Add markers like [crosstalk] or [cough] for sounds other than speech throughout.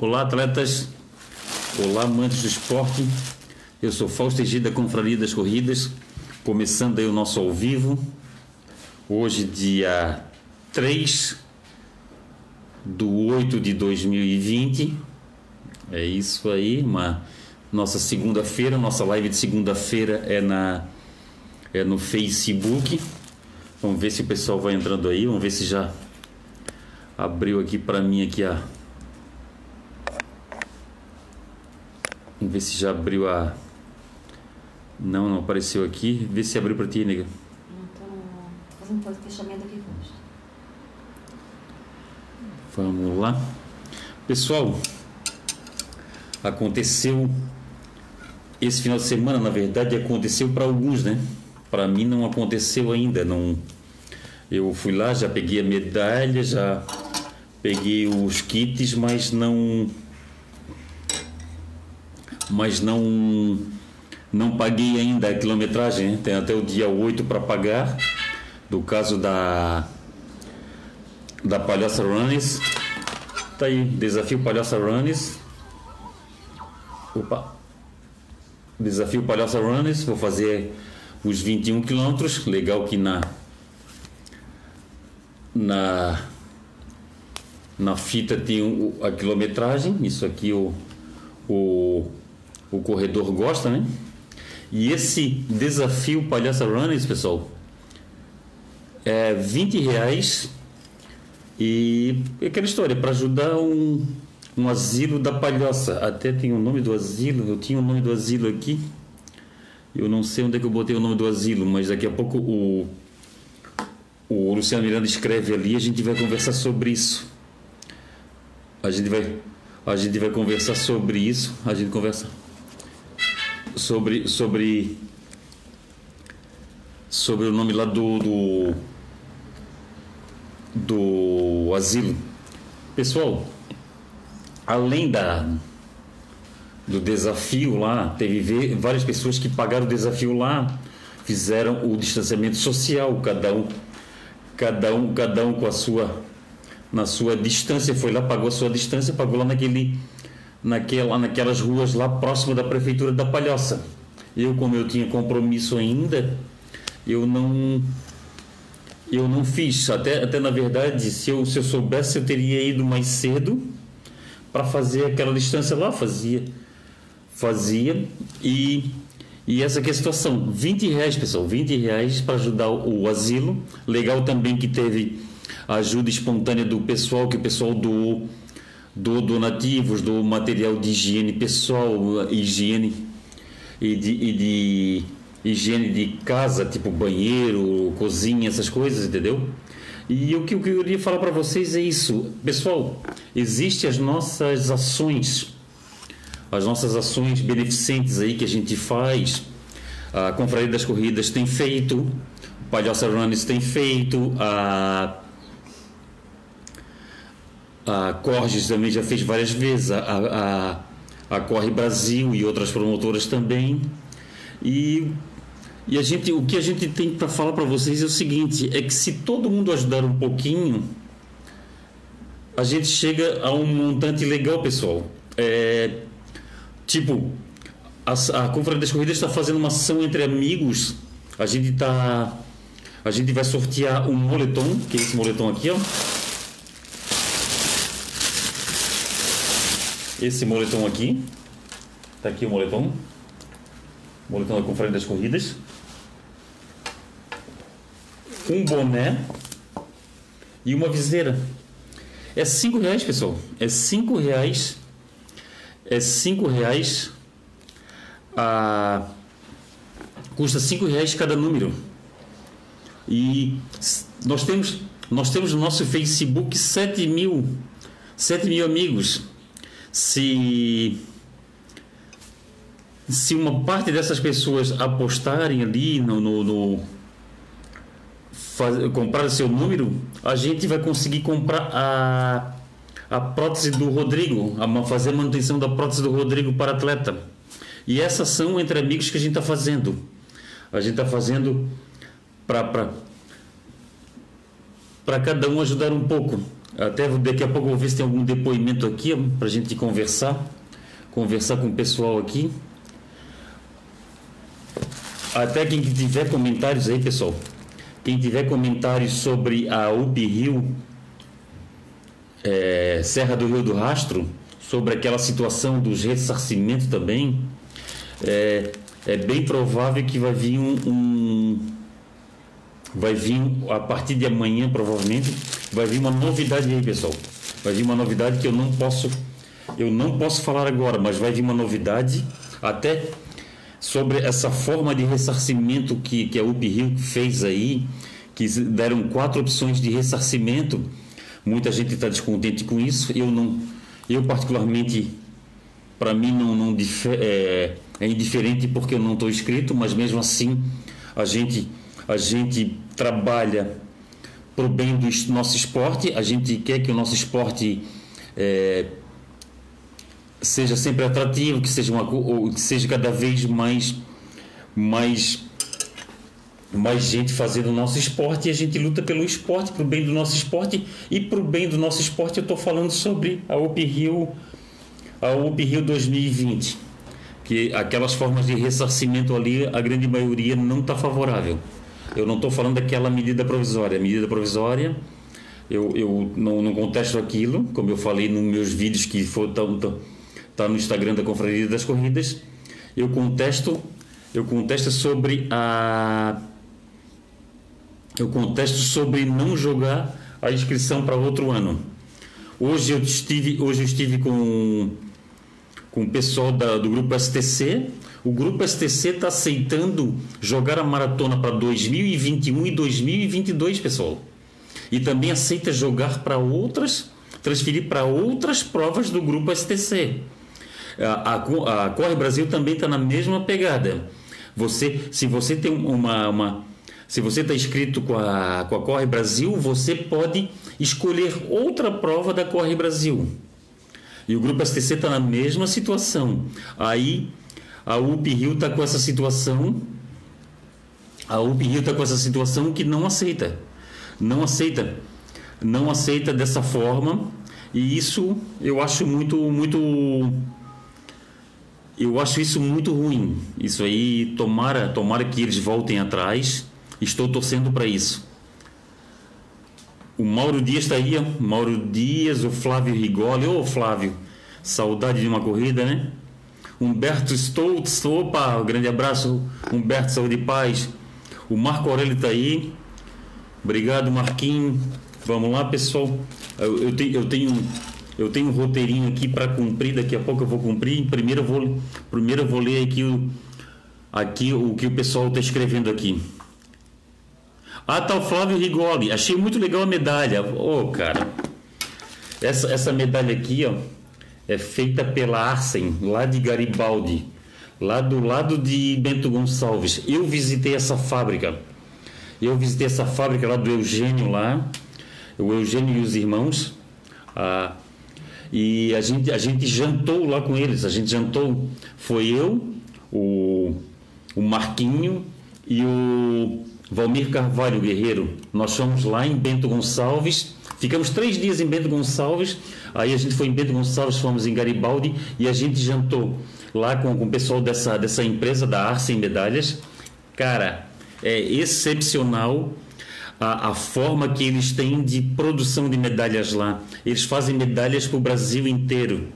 Olá, atletas. Olá, amantes do esporte. Eu sou Fausto Egida, Confraria das Corridas, começando aí o nosso ao vivo. Hoje, dia 3 do 8 de 2020. É isso aí, uma nossa segunda-feira, nossa live de segunda-feira é na é no Facebook. Vamos ver se o pessoal vai entrando aí, vamos ver se já abriu aqui para mim aqui a Vamos ver se já abriu a Não, não apareceu aqui. Vê se abriu para ti, nega. Não, tô fazendo fechamento aqui hoje. Vamos lá. Pessoal, aconteceu esse final de semana, na verdade, aconteceu para alguns, né? Para mim não aconteceu ainda, não eu fui lá, já peguei a medalha, já peguei os kits, mas não mas não não paguei ainda a quilometragem, tem até o dia 8 para pagar. Do caso da da Palhaça Runners. Tá aí, desafio Palhaça Runners. Opa. Desafio Palhaça Runners, vou fazer os 21 quilômetros. Legal que na na na fita tem a quilometragem. Isso aqui o, o, o corredor gosta, né? E esse desafio Palhaça Runners, pessoal, é 20 reais e é aquela história, para ajudar um, um asilo da palhaça. Até tem o nome do asilo, eu tinha o nome do asilo aqui. Eu não sei onde é que eu botei o nome do asilo, mas daqui a pouco o, o Luciano Miranda escreve ali a gente vai conversar sobre isso. A gente vai, a gente vai conversar sobre isso. A gente conversa sobre sobre sobre o nome lá do, do do asilo. Pessoal, além da do desafio lá, teve várias pessoas que pagaram o desafio lá, fizeram o distanciamento social, cada um cada um cada um com a sua na sua distância, foi lá, pagou a sua distância, pagou lá naquele naquela naquelas ruas lá próximo da prefeitura da Palhoça. Eu como eu tinha compromisso ainda, eu não eu não fiz. Até, até na verdade, se eu, se eu soubesse, eu teria ido mais cedo para fazer aquela distância lá. Fazia. Fazia. E, e essa aqui é a situação. 20 reais, pessoal. 20 reais para ajudar o, o asilo. Legal também que teve ajuda espontânea do pessoal, que o pessoal doou, do donativos, do material de higiene pessoal, higiene e de, e de higiene de casa, tipo banheiro, cozinha, essas coisas, entendeu? E o que eu queria falar para vocês é isso. Pessoal, existem as nossas ações, as nossas ações beneficentes aí que a gente faz. A Confraria das Corridas tem feito, o Palhoça Runners tem feito, a, a Corges também já fez várias vezes, a, a, a Corre Brasil e outras promotoras também. E e a gente, o que a gente tem para falar para vocês é o seguinte: é que se todo mundo ajudar um pouquinho, a gente chega a um montante legal, pessoal. É, tipo, a, a Conferência das Corridas está fazendo uma ação entre amigos. A gente tá, a gente vai sortear um moletom, que é esse moletom aqui, ó. Esse moletom aqui, tá aqui o moletom, moletom da Conferência das Corridas um boné e uma viseira. É cinco reais, pessoal. É cinco reais. É cinco reais. Ah, custa cinco reais cada número. E nós temos, nós temos no nosso Facebook 7 mil, 7 mil amigos. Se se uma parte dessas pessoas apostarem ali no, no, no faz, comprar seu número, a gente vai conseguir comprar a, a prótese do Rodrigo, a, fazer a manutenção da prótese do Rodrigo para atleta. E essas são entre amigos que a gente está fazendo. A gente está fazendo para cada um ajudar um pouco. Até daqui a pouco vou ver se tem algum depoimento aqui para a gente conversar, conversar com o pessoal aqui. Até quem tiver comentários aí, pessoal. Quem tiver comentários sobre a UP Rio, é, Serra do Rio do Rastro, sobre aquela situação dos ressarcimentos também, é, é bem provável que vai vir um, um, vai vir a partir de amanhã provavelmente vai vir uma novidade aí pessoal. Vai vir uma novidade que eu não posso eu não posso falar agora mas vai vir uma novidade até sobre essa forma de ressarcimento que, que a UP Rio fez aí que deram quatro opções de ressarcimento. Muita gente está descontente com isso. Eu não eu particularmente para mim não, não é, é indiferente porque eu não estou inscrito, mas mesmo assim a gente, a gente trabalha para o bem do nosso esporte, a gente quer que o nosso esporte é, seja sempre atrativo, que seja, uma, que seja cada vez mais, mais, mais gente fazendo o nosso esporte. E a gente luta pelo esporte, para o bem do nosso esporte. E para o bem do nosso esporte eu estou falando sobre a UP Rio a UP Rio 2020, que aquelas formas de ressarcimento ali, a grande maioria não está favorável. Eu não estou falando daquela medida provisória. A medida provisória, eu, eu não, não contesto aquilo, como eu falei nos meus vídeos que estão tá, tá no Instagram da Confraria das Corridas. Eu contesto, eu contesto sobre a eu contesto sobre não jogar a inscrição para outro ano. Hoje eu estive, hoje eu estive com com o pessoal da, do grupo STC. O grupo STC está aceitando jogar a maratona para 2021 e 2022, pessoal. E também aceita jogar para outras, transferir para outras provas do grupo STC. A, a, a Corre Brasil também está na mesma pegada. Você, se você tem uma, uma se você está inscrito com a, com a Corre Brasil, você pode escolher outra prova da Corre Brasil. E o grupo STC está na mesma situação. Aí a UP Rio está com essa situação. A UP Rio está com essa situação que não aceita. Não aceita. Não aceita dessa forma. E isso eu acho muito, muito. Eu acho isso muito ruim. Isso aí, tomara, tomara que eles voltem atrás. Estou torcendo para isso. O Mauro Dias está aí, Mauro Dias, o Flávio Rigoli. Ô Flávio, saudade de uma corrida, né? Humberto Stoltz, opa, grande abraço, Humberto, saúde e paz. O Marco Aurélio está aí. Obrigado, Marquinho. Vamos lá, pessoal. Eu, eu, tenho, eu tenho eu tenho um roteirinho aqui para cumprir, daqui a pouco eu vou cumprir. Primeiro eu vou, primeiro eu vou ler aqui o, aqui o que o pessoal está escrevendo aqui. Ah, tá o Flávio Rigoli. Achei muito legal a medalha. Ô, oh, cara. Essa, essa medalha aqui, ó, é feita pela Arsen, lá de Garibaldi, lá do lado de Bento Gonçalves. Eu visitei essa fábrica. Eu visitei essa fábrica lá do Eugênio lá, o Eugênio e os irmãos. Ah, e a gente, a gente jantou lá com eles. A gente jantou. Foi eu, o, o Marquinho e o Valmir Carvalho Guerreiro. Nós fomos lá em Bento Gonçalves, ficamos três dias em Bento Gonçalves, aí a gente foi em Bento Gonçalves, fomos em Garibaldi e a gente jantou lá com, com o pessoal dessa, dessa empresa da Arce em Medalhas. Cara, é excepcional a, a forma que eles têm de produção de medalhas lá. Eles fazem medalhas para o Brasil inteiro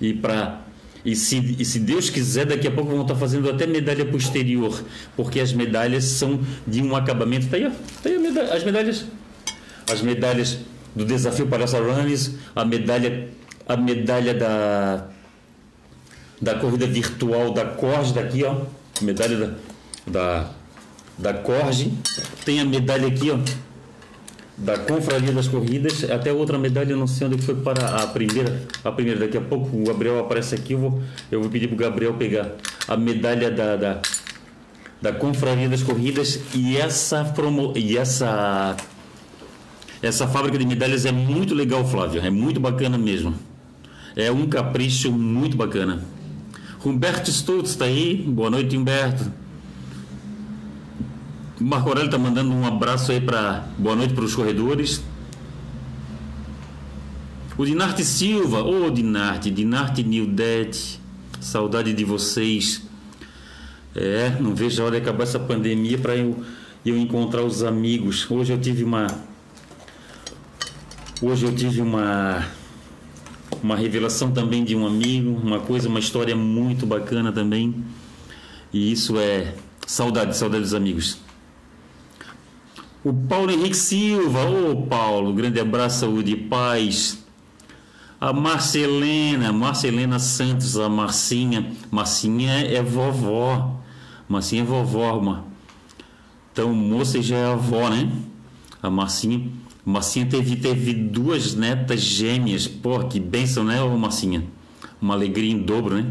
e para e se, e se Deus quiser, daqui a pouco vão estar fazendo até medalha posterior, porque as medalhas são de um acabamento. Está aí, ó, tá aí medalha, as medalhas. As medalhas do desafio para essa runners, a medalha, a medalha da, da corrida virtual da Corge, daqui, ó. Medalha da, da, da Corge. Tem a medalha aqui, ó da Confraria das Corridas, até outra medalha, não sei onde foi para a primeira, a primeira, daqui a pouco o Gabriel aparece aqui, eu vou, eu vou pedir para o Gabriel pegar a medalha da, da, da Confraria das Corridas e essa promo, e essa essa fábrica de medalhas é muito legal, Flávio, é muito bacana mesmo. É um capricho muito bacana. Humberto Stutz está aí, boa noite, Humberto. Marco Aurélio está mandando um abraço aí para boa noite para os corredores. O Dinarte Silva, ô oh, Dinarte, Dinarte Nildete, saudade de vocês. É, não vejo a hora de acabar essa pandemia para eu, eu encontrar os amigos. Hoje eu tive uma. Hoje eu tive uma. Uma revelação também de um amigo, uma coisa, uma história muito bacana também. E isso é saudade, saudade dos amigos. O Paulo Henrique Silva, ô oh, Paulo, grande abraço, saúde e paz. A Marcelena, Marcelena Santos, a Marcinha. Marcinha é vovó. Marcinha é vovó, uma. Então, moça já é avó, né? A Marcinha. Marcinha teve, teve duas netas gêmeas. Pô, que bênção, né, Marcinha? Uma alegria em dobro, né?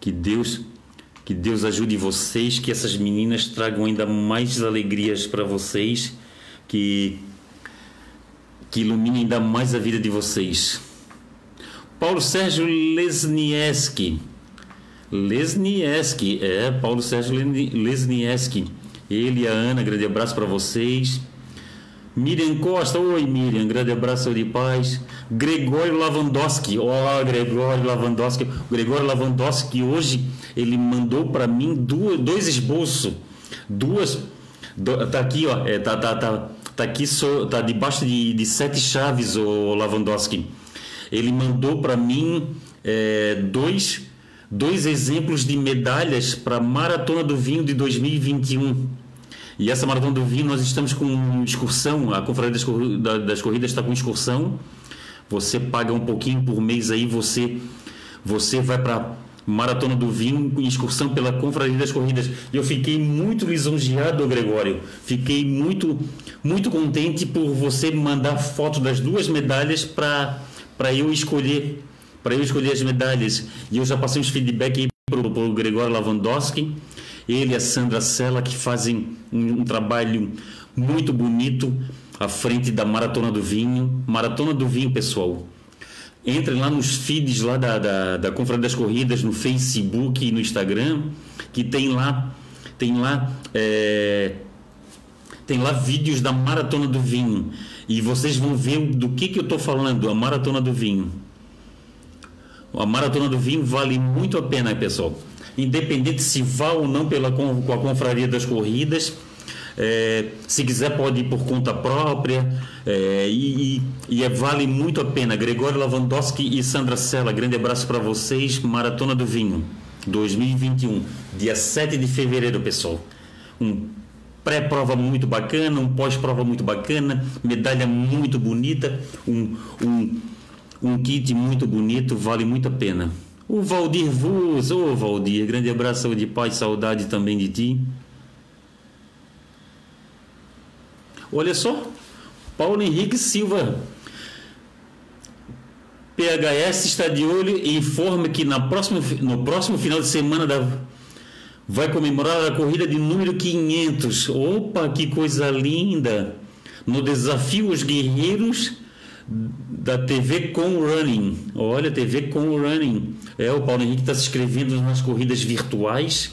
Que Deus que Deus ajude vocês, que essas meninas tragam ainda mais alegrias para vocês, que que ilumine ainda mais a vida de vocês. Paulo Sérgio Lesnieski. Lesnieski, é, Paulo Sérgio Lesnieski. Ele e a Ana, grande abraço para vocês. Miriam Costa, oi Miriam, grande abraço de paz. Gregório Lavandowski, ó oh, Gregório Lavandowski. Gregório Lavandowski hoje ele mandou para mim duas, dois esboços, duas, do, tá aqui ó, é, tá, tá, tá, tá aqui so, tá debaixo de, de sete chaves o Lavandowski. Ele mandou para mim é, dois, dois exemplos de medalhas para Maratona do Vinho de 2021. E essa Maratona do Vinho nós estamos com excursão, a Confraria das Corridas está com excursão. Você paga um pouquinho por mês aí, você, você vai para Maratona do Vinho em excursão pela Confraria das Corridas. Eu fiquei muito lisonjeado, Gregório. Fiquei muito, muito contente por você mandar foto das duas medalhas para para eu escolher para eu escolher as medalhas. E eu já passei uns feedback para o Gregório Lavandowski, ele e a Sandra Sela, que fazem um, um, trabalho muito bonito à frente da Maratona do Vinho. Maratona do Vinho, pessoal. Entrem lá nos feeds lá da, da, da Confraria das Corridas, no Facebook e no Instagram, que tem lá, tem lá, é, tem lá vídeos da Maratona do Vinho. E vocês vão ver do que, que eu estou falando, a maratona do vinho. A maratona do vinho vale muito a pena, pessoal. Independente se vá ou não pela, com a confraria das corridas, é, se quiser pode ir por conta própria é, e, e, e, vale muito a pena. Gregório Lavandowski e Sandra Sela, grande abraço para vocês. Maratona do Vinho 2021, dia 7 de fevereiro, pessoal. Um pré-prova muito bacana, um pós-prova muito bacana, medalha muito bonita, um, um, um kit muito bonito, vale muito a pena. O Valdir Vuz, ô oh, Valdir, grande abraço, saúde, paz, saudade também de ti. Olha só, Paulo Henrique Silva, PHS está de olho e informa que na próxima, no próximo final de semana da vai comemorar a corrida de número 500. Opa, que coisa linda! No desafio Os Guerreiros da TV Com Running. Olha, TV Com Running. É, o Paulo Henrique está se inscrevendo nas corridas virtuais.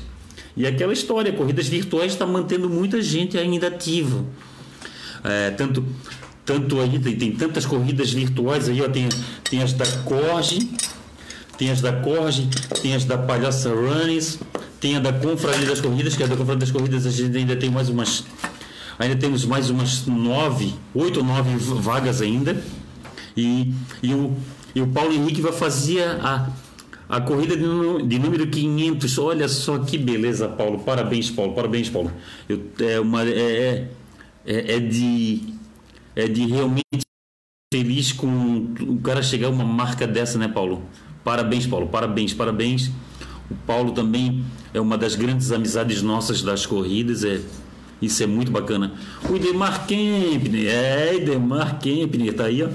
E aquela história, corridas virtuais está mantendo muita gente ainda ativa. É, tanto, tanto aí, tem, tem, tantas corridas virtuais aí, ó, tem, tem as da Corge, tem as da Corge, tem as da Palhaça Runnings, tem a da Confraria das Corridas, que é da Confraria das Corridas a gente ainda tem mais umas. Ainda temos mais umas nove, oito ou nove vagas ainda. E, e, o, e o Paulo Henrique vai fazer a, a corrida de, de número 500. Olha só que beleza, Paulo. Parabéns, Paulo. Parabéns, Paulo. Eu, é, uma, é, é, é, é de, é de realmente feliz com o cara chegar a uma marca dessa, né, Paulo? Parabéns, Paulo. Parabéns, parabéns. O Paulo também é uma das grandes amizades nossas das corridas, é isso é muito bacana. O Idemar Kempner, é, Idemar Kempner, tá aí, ó.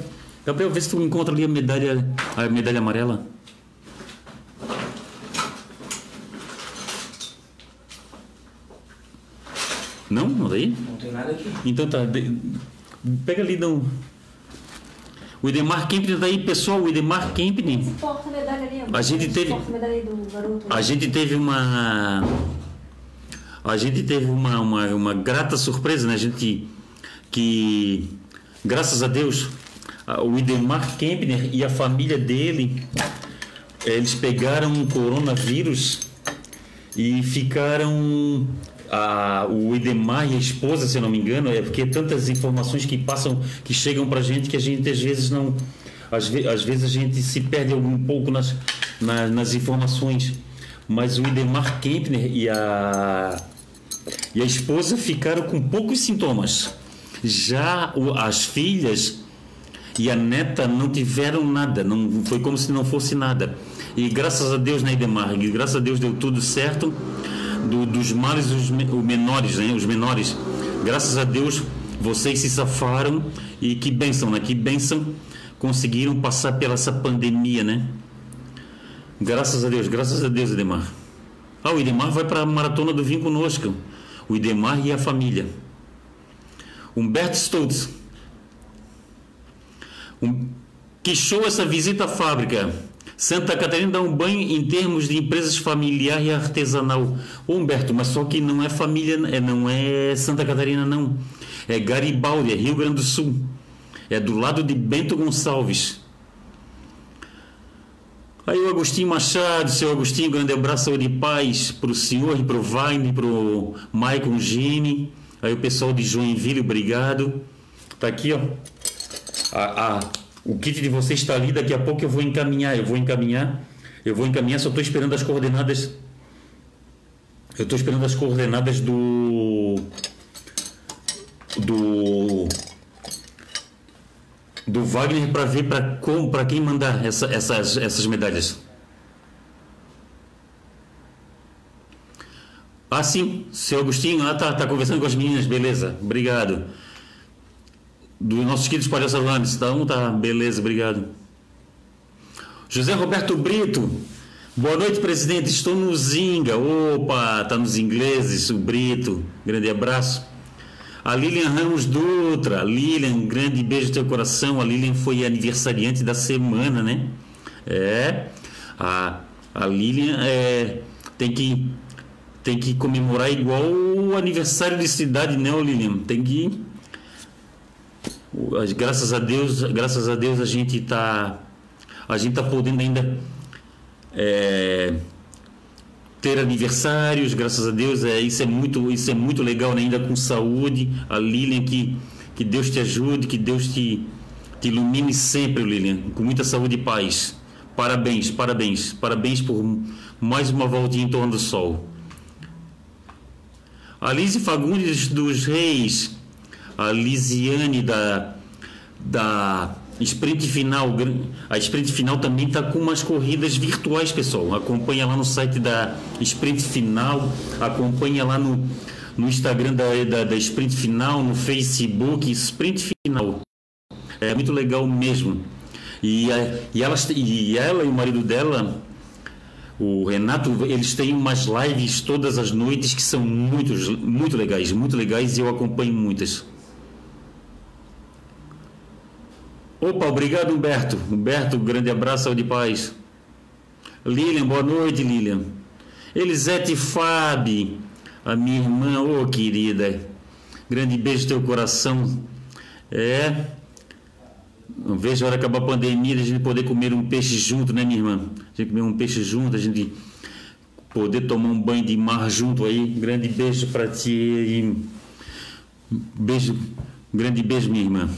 Gabriel, vê se tu encontra ali a medalha, a medalha amarela. Não? Não tá aí? Não tem nada aqui. Então tá. De, pega ali, não. O Idemar Kempner daí, tá pessoal, o Idemar Kempner. A gente teve. A gente teve uma. A gente teve uma, uma, uma grata surpresa, né? A gente. Que. Graças a Deus, o Idemar Kempner e a família dele, eles pegaram um coronavírus e ficaram a, o Idemar e a esposa, se eu não me engano, é porque tantas informações que passam, que chegam para a gente que a gente às vezes não, às, ve, às vezes a gente se perde um pouco nas, nas, nas informações. Mas o Idemar Kempner e a e a esposa ficaram com poucos sintomas. Já as filhas e a neta não tiveram nada, não foi como se não fosse nada. E graças a Deus, né, Idemar? E graças a Deus deu tudo certo. Do, dos males, os, os menores, né, os menores. Graças a Deus, vocês se safaram e que bênção, né? Que bênção conseguiram passar pela essa pandemia, né? Graças a Deus, graças a Deus, Idemar. Ah, o Idemar vai para a maratona do vinho conosco. O Idemar e a família. Humberto Stoltz. Um, que show essa visita à fábrica. Santa Catarina dá um banho em termos de empresas familiar e artesanal. Ô Humberto, mas só que não é família, é, não é Santa Catarina, não. É Garibaldi, é Rio Grande do Sul. É do lado de Bento Gonçalves. Aí o Agostinho Machado, seu Agostinho, grande abraço, saúde e paz para o senhor e para o Wagner, para o Maicon Gini. Aí o pessoal de Joinville, obrigado. Tá aqui, ó. A, a, o kit de vocês está ali, daqui a pouco eu vou encaminhar, eu vou encaminhar, eu vou encaminhar, só estou esperando as coordenadas. Eu estou esperando as coordenadas do. Do. Do Wagner para ver para quem mandar essa, essas, essas medalhas. Ah, sim, seu Agostinho, ah, tá, tá conversando com as meninas, beleza, obrigado dos nossos queridos palhaços Então tá, beleza, obrigado. José Roberto Brito. Boa noite, presidente. Estou no Zinga. Opa, tá nos ingleses, o Brito. Grande abraço. A Lilian Ramos Dutra. Lilian, grande beijo no teu coração. A Lilian foi aniversariante da semana, né? É. A, a Lilian é, tem que tem que comemorar igual o aniversário de cidade, né, Lilian? Tem que graças a Deus, graças a Deus a gente está a gente tá podendo ainda é, ter aniversários, graças a Deus, é, isso é muito isso é muito legal né? ainda com saúde. A Lilian que que Deus te ajude, que Deus te te ilumine sempre, Lilian, com muita saúde e paz. Parabéns, parabéns, parabéns por mais uma voltinha em torno do sol. Alice Fagundes dos Reis, a Lisiane da, da sprint final. A sprint final também está com umas corridas virtuais, pessoal. Acompanha lá no site da sprint final, acompanha lá no, no Instagram da, da, da sprint final, no Facebook, sprint final. É muito legal mesmo. E, a, e, elas, e ela e o marido dela, o Renato, eles têm umas lives todas as noites que são muito, muito legais, muito legais e eu acompanho muitas. Opa, obrigado Humberto. Humberto, grande abraço, saúde e paz. Lilian, boa noite, Lilian. Elisete Fabi, a minha irmã, ô oh, querida. Grande beijo no teu coração. É. Não vejo a hora acabar a pandemia, a gente poder comer um peixe junto, né, minha irmã? A gente comer um peixe junto, a gente poder tomar um banho de mar junto aí. Grande beijo para ti. Beijo, grande beijo, minha irmã.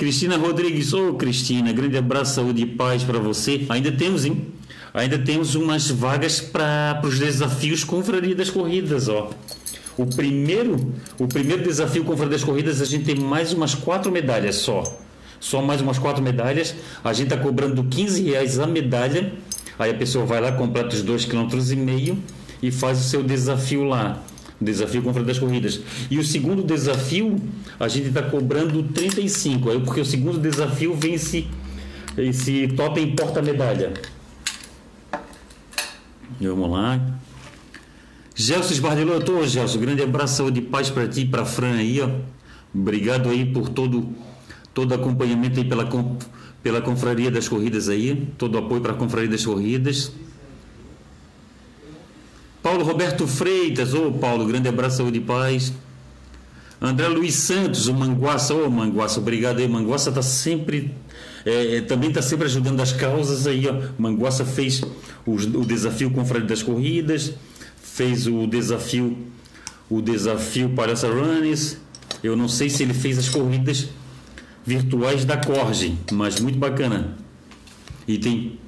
Cristina Rodrigues, ô oh, Cristina, grande abraço, saúde e paz para você. Ainda temos, hein? Ainda temos umas vagas para os desafios Confraria das Corridas, ó. O primeiro, o primeiro desafio Confraria das Corridas, a gente tem mais umas quatro medalhas só. Só mais umas quatro medalhas. A gente está cobrando 15 reais a medalha. Aí a pessoa vai lá, completa os dois quilômetros e meio e faz o seu desafio lá desafio Confraria das Corridas. E o segundo desafio, a gente está cobrando 35, aí porque o segundo desafio vem esse, esse totem porta-medalha. Vamos lá. Gelson Esbardelou, eu tô, Gelson. Grande abraço, saúde e paz para ti para Fran aí, ó. Obrigado aí por todo todo acompanhamento aí pela pela Confraria das Corridas aí, todo apoio para a Confraria das Corridas. Paulo Roberto Freitas, ô oh, Paulo, grande abraço, saúde e paz. André Luiz Santos, o Manguaça, ô Manguaça, obrigado aí. Manguaça está sempre, é, é também está sempre ajudando as causas aí, ó. Manguaça fez o, o desafio com Fred das Corridas, fez o desafio, o desafio Palhaça Runners. Eu não sei se ele fez as corridas virtuais da Corge, mas muito bacana. E tem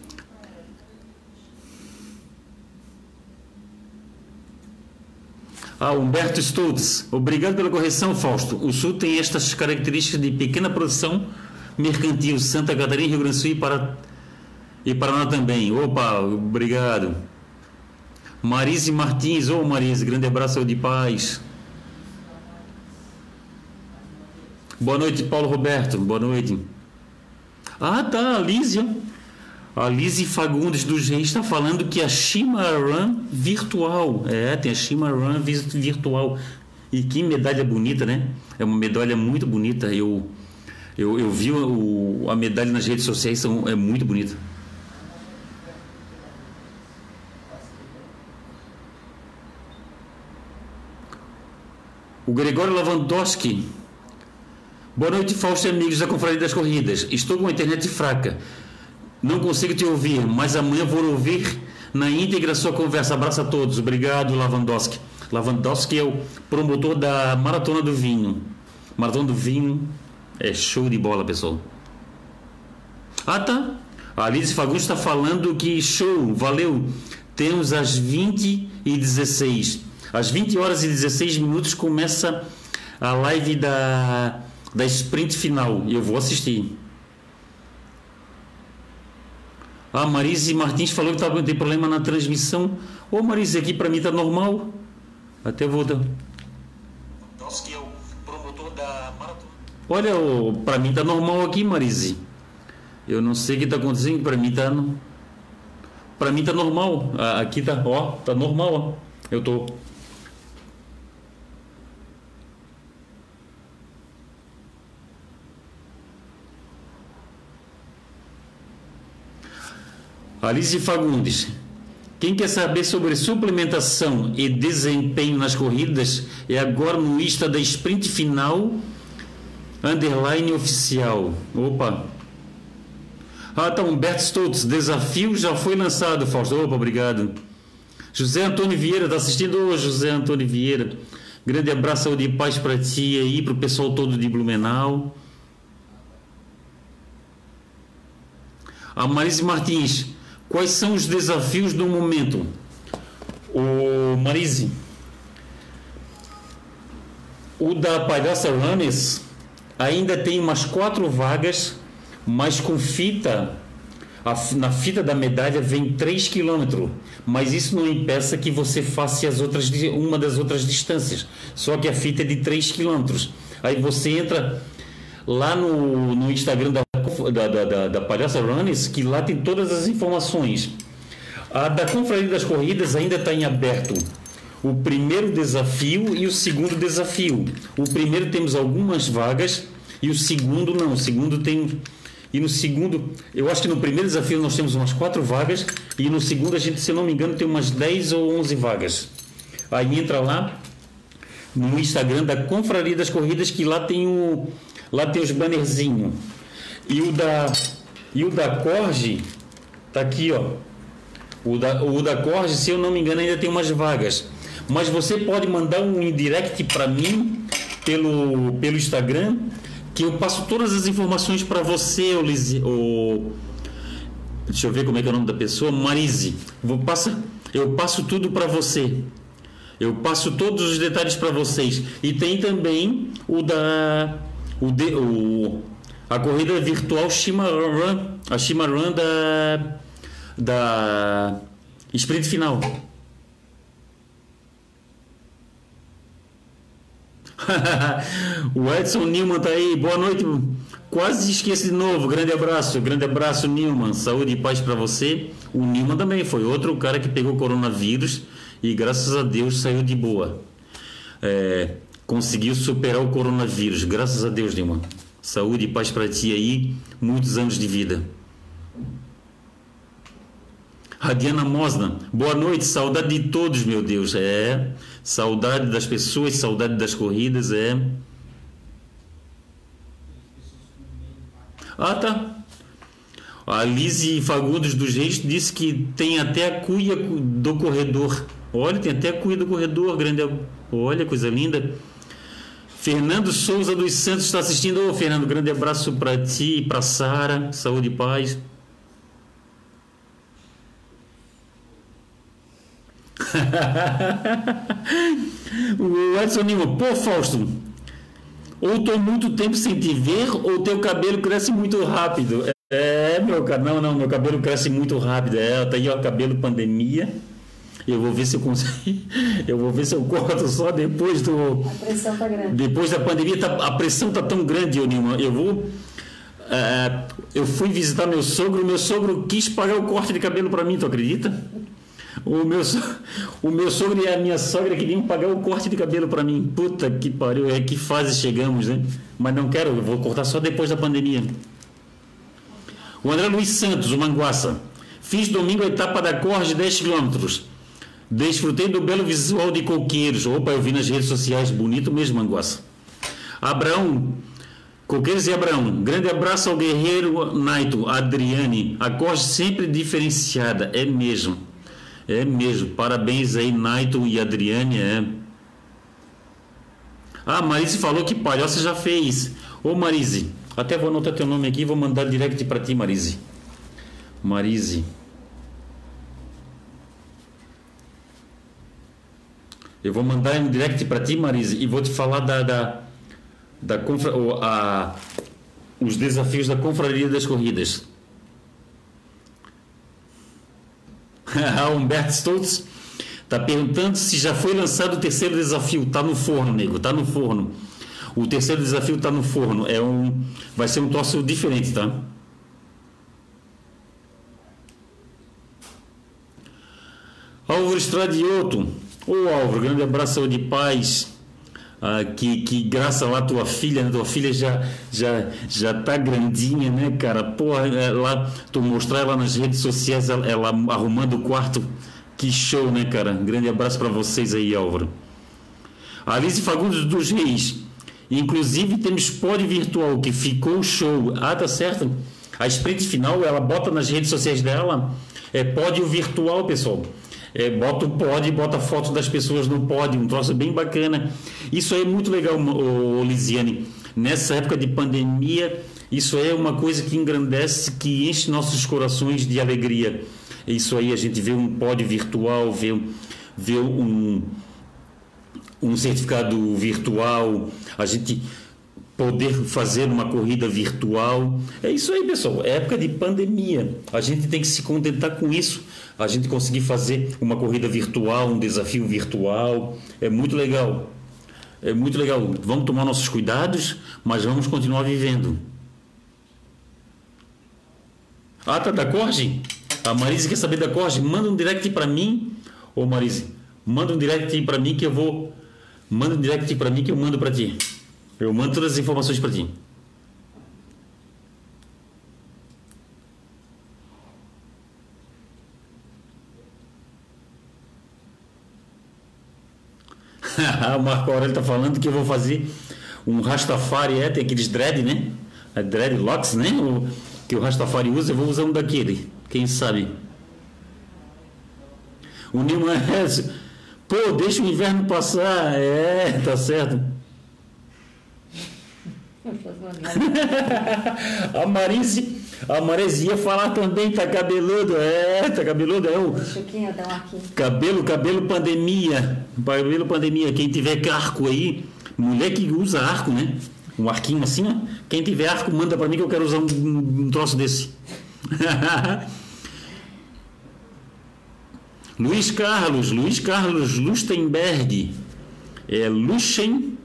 Ah, Humberto Stutz, obrigado pela correção, Fausto. O Sul tem estas características de pequena produção mercantil, Santa Catarina, Rio Grande do Sul e, para... e Paraná também. Opa, obrigado. Marise Martins, ô oh, Marise, grande abraço de paz. Boa noite, Paulo Roberto, boa noite. Ah, tá, Lísia. A Lizzie Fagundes dos Reis está falando que a Shima Run virtual. É, tem a Shima Run virtual. E que medalha bonita, né? É uma medalha muito bonita. Eu, eu, eu vi o, a medalha nas redes sociais, são, é muito bonita. O Gregório Lavandowski. Boa noite, Fausto e amigos da Confraria das Corridas. Estou com a internet fraca. Não consigo te ouvir, mas amanhã vou ouvir na íntegra sua conversa. Abraço a todos. Obrigado, Lavandowski. Lavandowski é o promotor da Maratona do Vinho. Maratona do Vinho é show de bola, pessoal. Ah, tá. A Alice Fagundes está falando que show, valeu. Temos às 20 e 16. Às 20 horas e 16 minutos começa a live da, da sprint final. E eu vou assistir. A Marise Martins falou que tava, tem problema na transmissão. Ô Marise, aqui para mim tá normal. Até vou dar. que é o promotor da maratona. Olha, para mim tá normal aqui, Marise. Eu não sei o que tá acontecendo, para mim tá no... Para mim tá normal. Aqui tá, ó, tá normal, ó. Eu tô Alice Fagundes. Quem quer saber sobre suplementação e desempenho nas corridas é agora no Insta da Sprint Final Underline Oficial. Opa! Ah, tá, Humberto Stoltz. Desafio já foi lançado, Fausto. Opa, obrigado. José Antônio Vieira, tá assistindo hoje, José Antônio Vieira. Grande abraço, saúde e paz para ti aí, para o pessoal todo de Blumenau. A Marise Martins. Quais são os desafios do momento? O Marise, o da Palhaça Runners ainda tem umas quatro vagas, mas com fita, na fita da medalha vem 3 km, mas isso não impeça que você faça as outras, uma das outras distâncias, só que a fita é de 3 km. Aí você entra lá no, no Instagram da da, da, da, da Palhaça Runners, que lá tem todas as informações. A da Confraria das Corridas ainda está em aberto o primeiro desafio e o segundo desafio. O primeiro temos algumas vagas e o segundo não. O segundo tem. E no segundo, eu acho que no primeiro desafio nós temos umas quatro vagas e no segundo a gente, se não me engano, tem umas 10 ou 11 vagas. Aí entra lá no Instagram da Confraria das Corridas que lá tem o lá tem os bannerzinhos. E o da, e o da Corge tá aqui, ó. O da, o da Corge, se eu não me engano, ainda tem umas vagas. Mas você pode mandar um indirect para mim pelo, pelo Instagram, que eu passo todas as informações para você, o, o, deixa eu ver como é que é o nome da pessoa, Marise. Vou passar, eu passo tudo para você. Eu passo todos os detalhes para vocês. E tem também o da o, de, o a corrida virtual Run, a Run da, da sprint final. [laughs] o Edson Newman tá aí. Boa noite. Quase esqueci de novo. Grande abraço. Grande abraço, Newman. Saúde e paz para você. O Newman também foi outro cara que pegou coronavírus e graças a Deus saiu de boa. É, conseguiu superar o coronavírus. Graças a Deus, Newman. Saúde e paz para ti aí, muitos anos de vida. A Diana Mosna, boa noite, saudade de todos, meu Deus. É, saudade das pessoas, saudade das corridas, é. Ah, tá. A Lise Fagundes dos Reis disse que tem até a cuia do corredor. Olha, tem até a cuia do corredor, grande. Olha, coisa linda. Fernando Souza dos Santos está assistindo. Ô, Fernando, grande abraço para ti e para Sara. Saúde e paz. [laughs] o Edson Lima, pô, Fausto, ou estou muito tempo sem te ver, ou teu cabelo cresce muito rápido. É, meu cara, não, não, meu cabelo cresce muito rápido. É, tá aí ó, cabelo pandemia. Eu vou ver se eu consigo. [laughs] Eu vou ver se eu corto só depois do. A pressão tá grande. Depois da pandemia, tá, a pressão tá tão grande, Nilma. Eu vou. É, eu fui visitar meu sogro, meu sogro quis pagar o corte de cabelo para mim, tu acredita? O meu, o meu sogro e a minha sogra queriam pagar o corte de cabelo para mim. Puta que pariu, é que fase chegamos, né? Mas não quero, eu vou cortar só depois da pandemia. O André Luiz Santos, o Manguaça. Fiz domingo a etapa da Corre 10 km. Desfrutei do belo visual de coqueiros. Opa, eu vi nas redes sociais, bonito mesmo, Manguaça. Abraão, Coqueiros e Abraão, grande abraço ao guerreiro Naito, Adriane. A Corre sempre diferenciada, é mesmo. É mesmo. Parabéns aí, Naito e Adriane. É. Ah, Marise falou que palhoça já fez. Ô Marise, até vou anotar teu nome aqui e vou mandar direct para ti, Marise. Marise. Eu vou mandar um direct para ti, Marise, e vou te falar da, da, da confra, a, os desafios da Confraria das Corridas. [laughs] Humberto Stoltz está perguntando se já foi lançado o terceiro desafio. Tá no forno, nego, tá no forno. O terceiro desafio está no forno. É um, vai ser um troço diferente, tá? Álvaro Estradioto. Ô Álvaro, grande abraço de paz. Ah, que, que graça lá tua filha, né? tua filha já já já tá grandinha, né, cara? Porra, é, lá tu mostrar ela nas redes sociais, ela, ela arrumando o quarto, que show, né, cara? Grande abraço para vocês aí, Álvaro. Alice Fagundes dos Reis. Inclusive temos pódio virtual que ficou show. Ah, tá certo. A sprint final ela bota nas redes sociais dela é pódio virtual, pessoal. É, bota o pódio, bota foto das pessoas no pódio, um troço bem bacana. Isso aí é muito legal, ô, Lisiane. Nessa época de pandemia, isso é uma coisa que engrandece, que enche nossos corações de alegria. Isso aí a gente vê um pódio virtual, vê, vê um um certificado virtual, a gente poder fazer uma corrida virtual. É isso aí, pessoal. É época de pandemia. A gente tem que se contentar com isso. A gente conseguir fazer uma corrida virtual, um desafio virtual. É muito legal. É muito legal. Vamos tomar nossos cuidados, mas vamos continuar vivendo. Ah, tá da Corge? A Marise quer saber da Corge? Manda um direct para mim. Ô Marise, manda um direct para mim que eu vou Manda um direct para mim que eu mando para ti. Eu mando todas as informações para ti. [laughs] o Marco Aurélio está falando que eu vou fazer um Rastafari, é, tem aqueles dread, né? A dreadlocks, né? O, que o Rastafari usa, eu vou usar um daquele. Quem sabe? O Nilman é Pô, deixa o inverno passar. É, tá certo. [laughs] [laughs] a Marise, a Marise ia falar também, tá cabeludo, é, tá cabeludo, é o cabelo, cabelo pandemia, cabelo pandemia, quem tiver arco aí, mulher que usa arco, né, um arquinho assim, ó, quem tiver arco manda para mim que eu quero usar um, um troço desse. [laughs] Luiz Carlos, Luiz Carlos Lustenberg, é Luxemburg,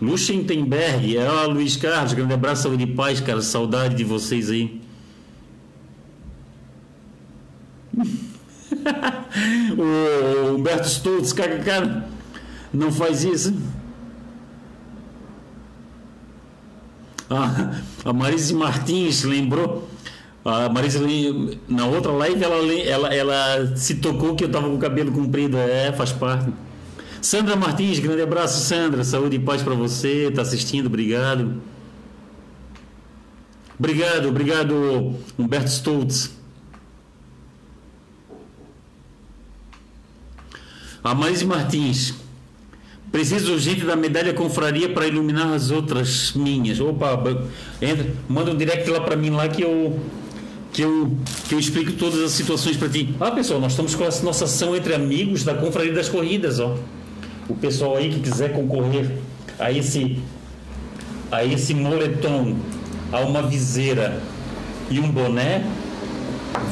Luxemburg, é ó, Luiz Carlos, grande abraço, saúde e paz, cara, saudade de vocês aí. [laughs] o Humberto Stoltz, cara, não faz isso. Ah, a Marise Martins lembrou A Marisa, na outra live, ela, ela, ela se tocou que eu tava com o cabelo comprido. É, faz parte. Sandra Martins, grande abraço, Sandra. Saúde e paz para você. Tá assistindo, obrigado. Obrigado, obrigado, Humberto Stoltz. A Marise Martins. Preciso urgente da medalha confraria para iluminar as outras minhas. Opa, entra, manda um direct lá para mim lá que eu que eu que eu explico todas as situações para ti. Ah, pessoal, nós estamos com a nossa ação entre amigos da confraria das corridas, ó. O pessoal aí que quiser concorrer a esse a esse moletom, a uma viseira e um boné,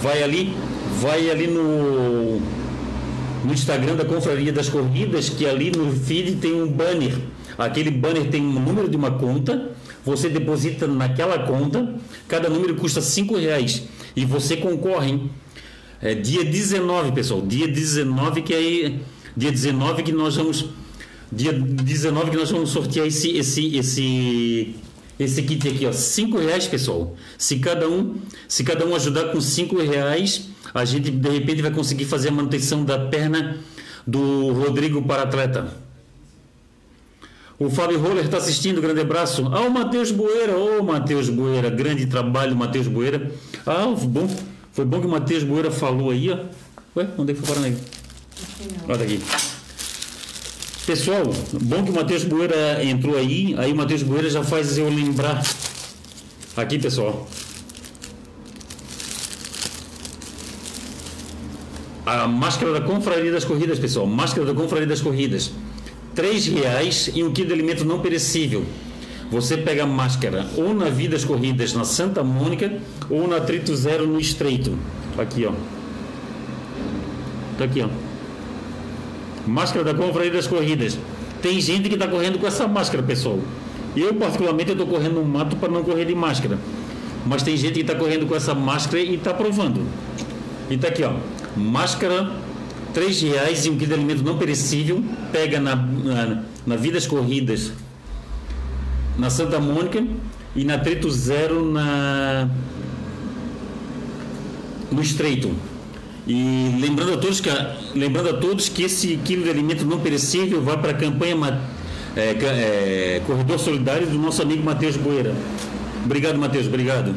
vai ali, vai ali no no Instagram da Confraria das Corridas, que ali no feed tem um banner. Aquele banner tem um número de uma conta, você deposita naquela conta, cada número custa 5 reais e você concorre. É dia 19, pessoal, dia 19 que aí dia 19 que nós vamos dia 19 que nós vamos sortear esse esse esse esse kit aqui, ó, 5 reais, pessoal. Se cada um, se cada um ajudar com 5 reais, a gente de repente vai conseguir fazer a manutenção da perna do Rodrigo para atleta. O Fábio Roller está assistindo, grande abraço. Ah, o Matheus Boeira, ô oh, Matheus Boeira, grande trabalho, Matheus Boeira. Ah, bom, foi bom que o Matheus Boeira falou aí, ó. Ué, onde é que foi parar aí? Olha aqui. Pessoal, bom que o Matheus Boeira entrou aí, aí o Matheus Boeira já faz eu lembrar. Aqui, pessoal. A máscara da Confraria das Corridas, pessoal. Máscara da Confraria das Corridas. Três reais e um quilo de alimento não perecível. Você pega a máscara ou na Vidas Corridas na Santa Mônica ou na Trito Zero no Estreito. Aqui, ó. Tá aqui, ó. Máscara da Confraria das Corridas. Tem gente que está correndo com essa máscara, pessoal. Eu, particularmente, estou correndo no mato para não correr de máscara. Mas tem gente que está correndo com essa máscara e está provando. E está aqui, ó. Máscara, três reais e um quilo de alimento não perecível. Pega na, na, na Vidas Corridas, na Santa Mônica e na Trito Zero na, no Estreito. E lembrando a todos que, lembrando a todos que esse quilo de alimento não perecível vai para a campanha é, é, Corredor Solidário do nosso amigo Matheus Boeira. Obrigado, Matheus, obrigado.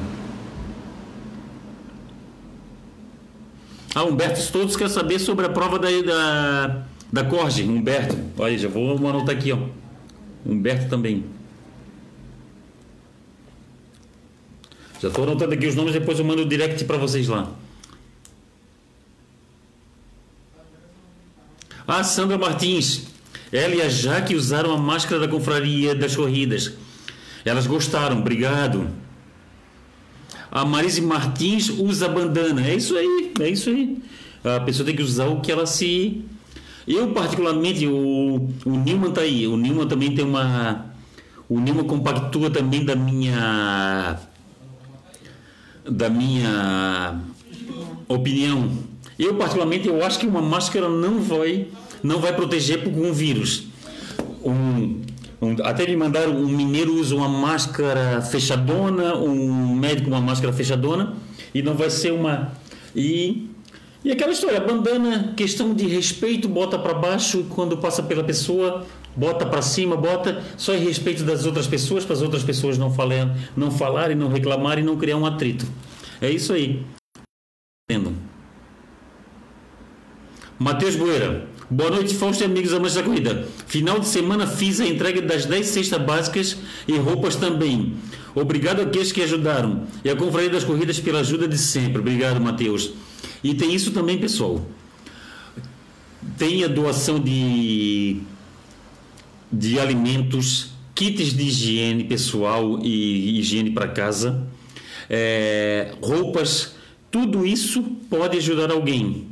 Ah, Humberto todos quer saber sobre a prova da, da, da Corge. Humberto, olha, já vou anotar aqui, ó. Humberto também. Já estou anotando aqui os nomes, depois eu mando o direct para vocês lá. Ah, Sandra Martins. Ela e a Jaque usaram a máscara da confraria das corridas. Elas gostaram, obrigado. A Marise Martins usa bandana. É isso aí, é isso aí. A pessoa tem que usar o que ela se. Eu, particularmente, o, o Nilman tá aí. O Nilman também tem uma. O Nilman compactua também da minha. Da minha opinião. Eu, particularmente, eu acho que uma máscara não vai, não vai proteger com um vírus. Um, um, até me mandaram, um mineiro usa uma máscara fechadona, um médico uma máscara fechadona, e não vai ser uma... E, e aquela história, bandana, questão de respeito, bota para baixo, quando passa pela pessoa, bota para cima, bota só em respeito das outras pessoas, para as outras pessoas não, falem, não falarem, não reclamarem, não criar um atrito. É isso aí. Matheus Boeira. Boa noite, Fausto e amigos amantes da corrida. Final de semana fiz a entrega das 10 cestas básicas e roupas também. Obrigado àqueles que ajudaram e a Confraria das Corridas pela ajuda de sempre. Obrigado, Matheus. E tem isso também, pessoal. Tem a doação de, de alimentos, kits de higiene pessoal e higiene para casa, é, roupas. Tudo isso pode ajudar alguém.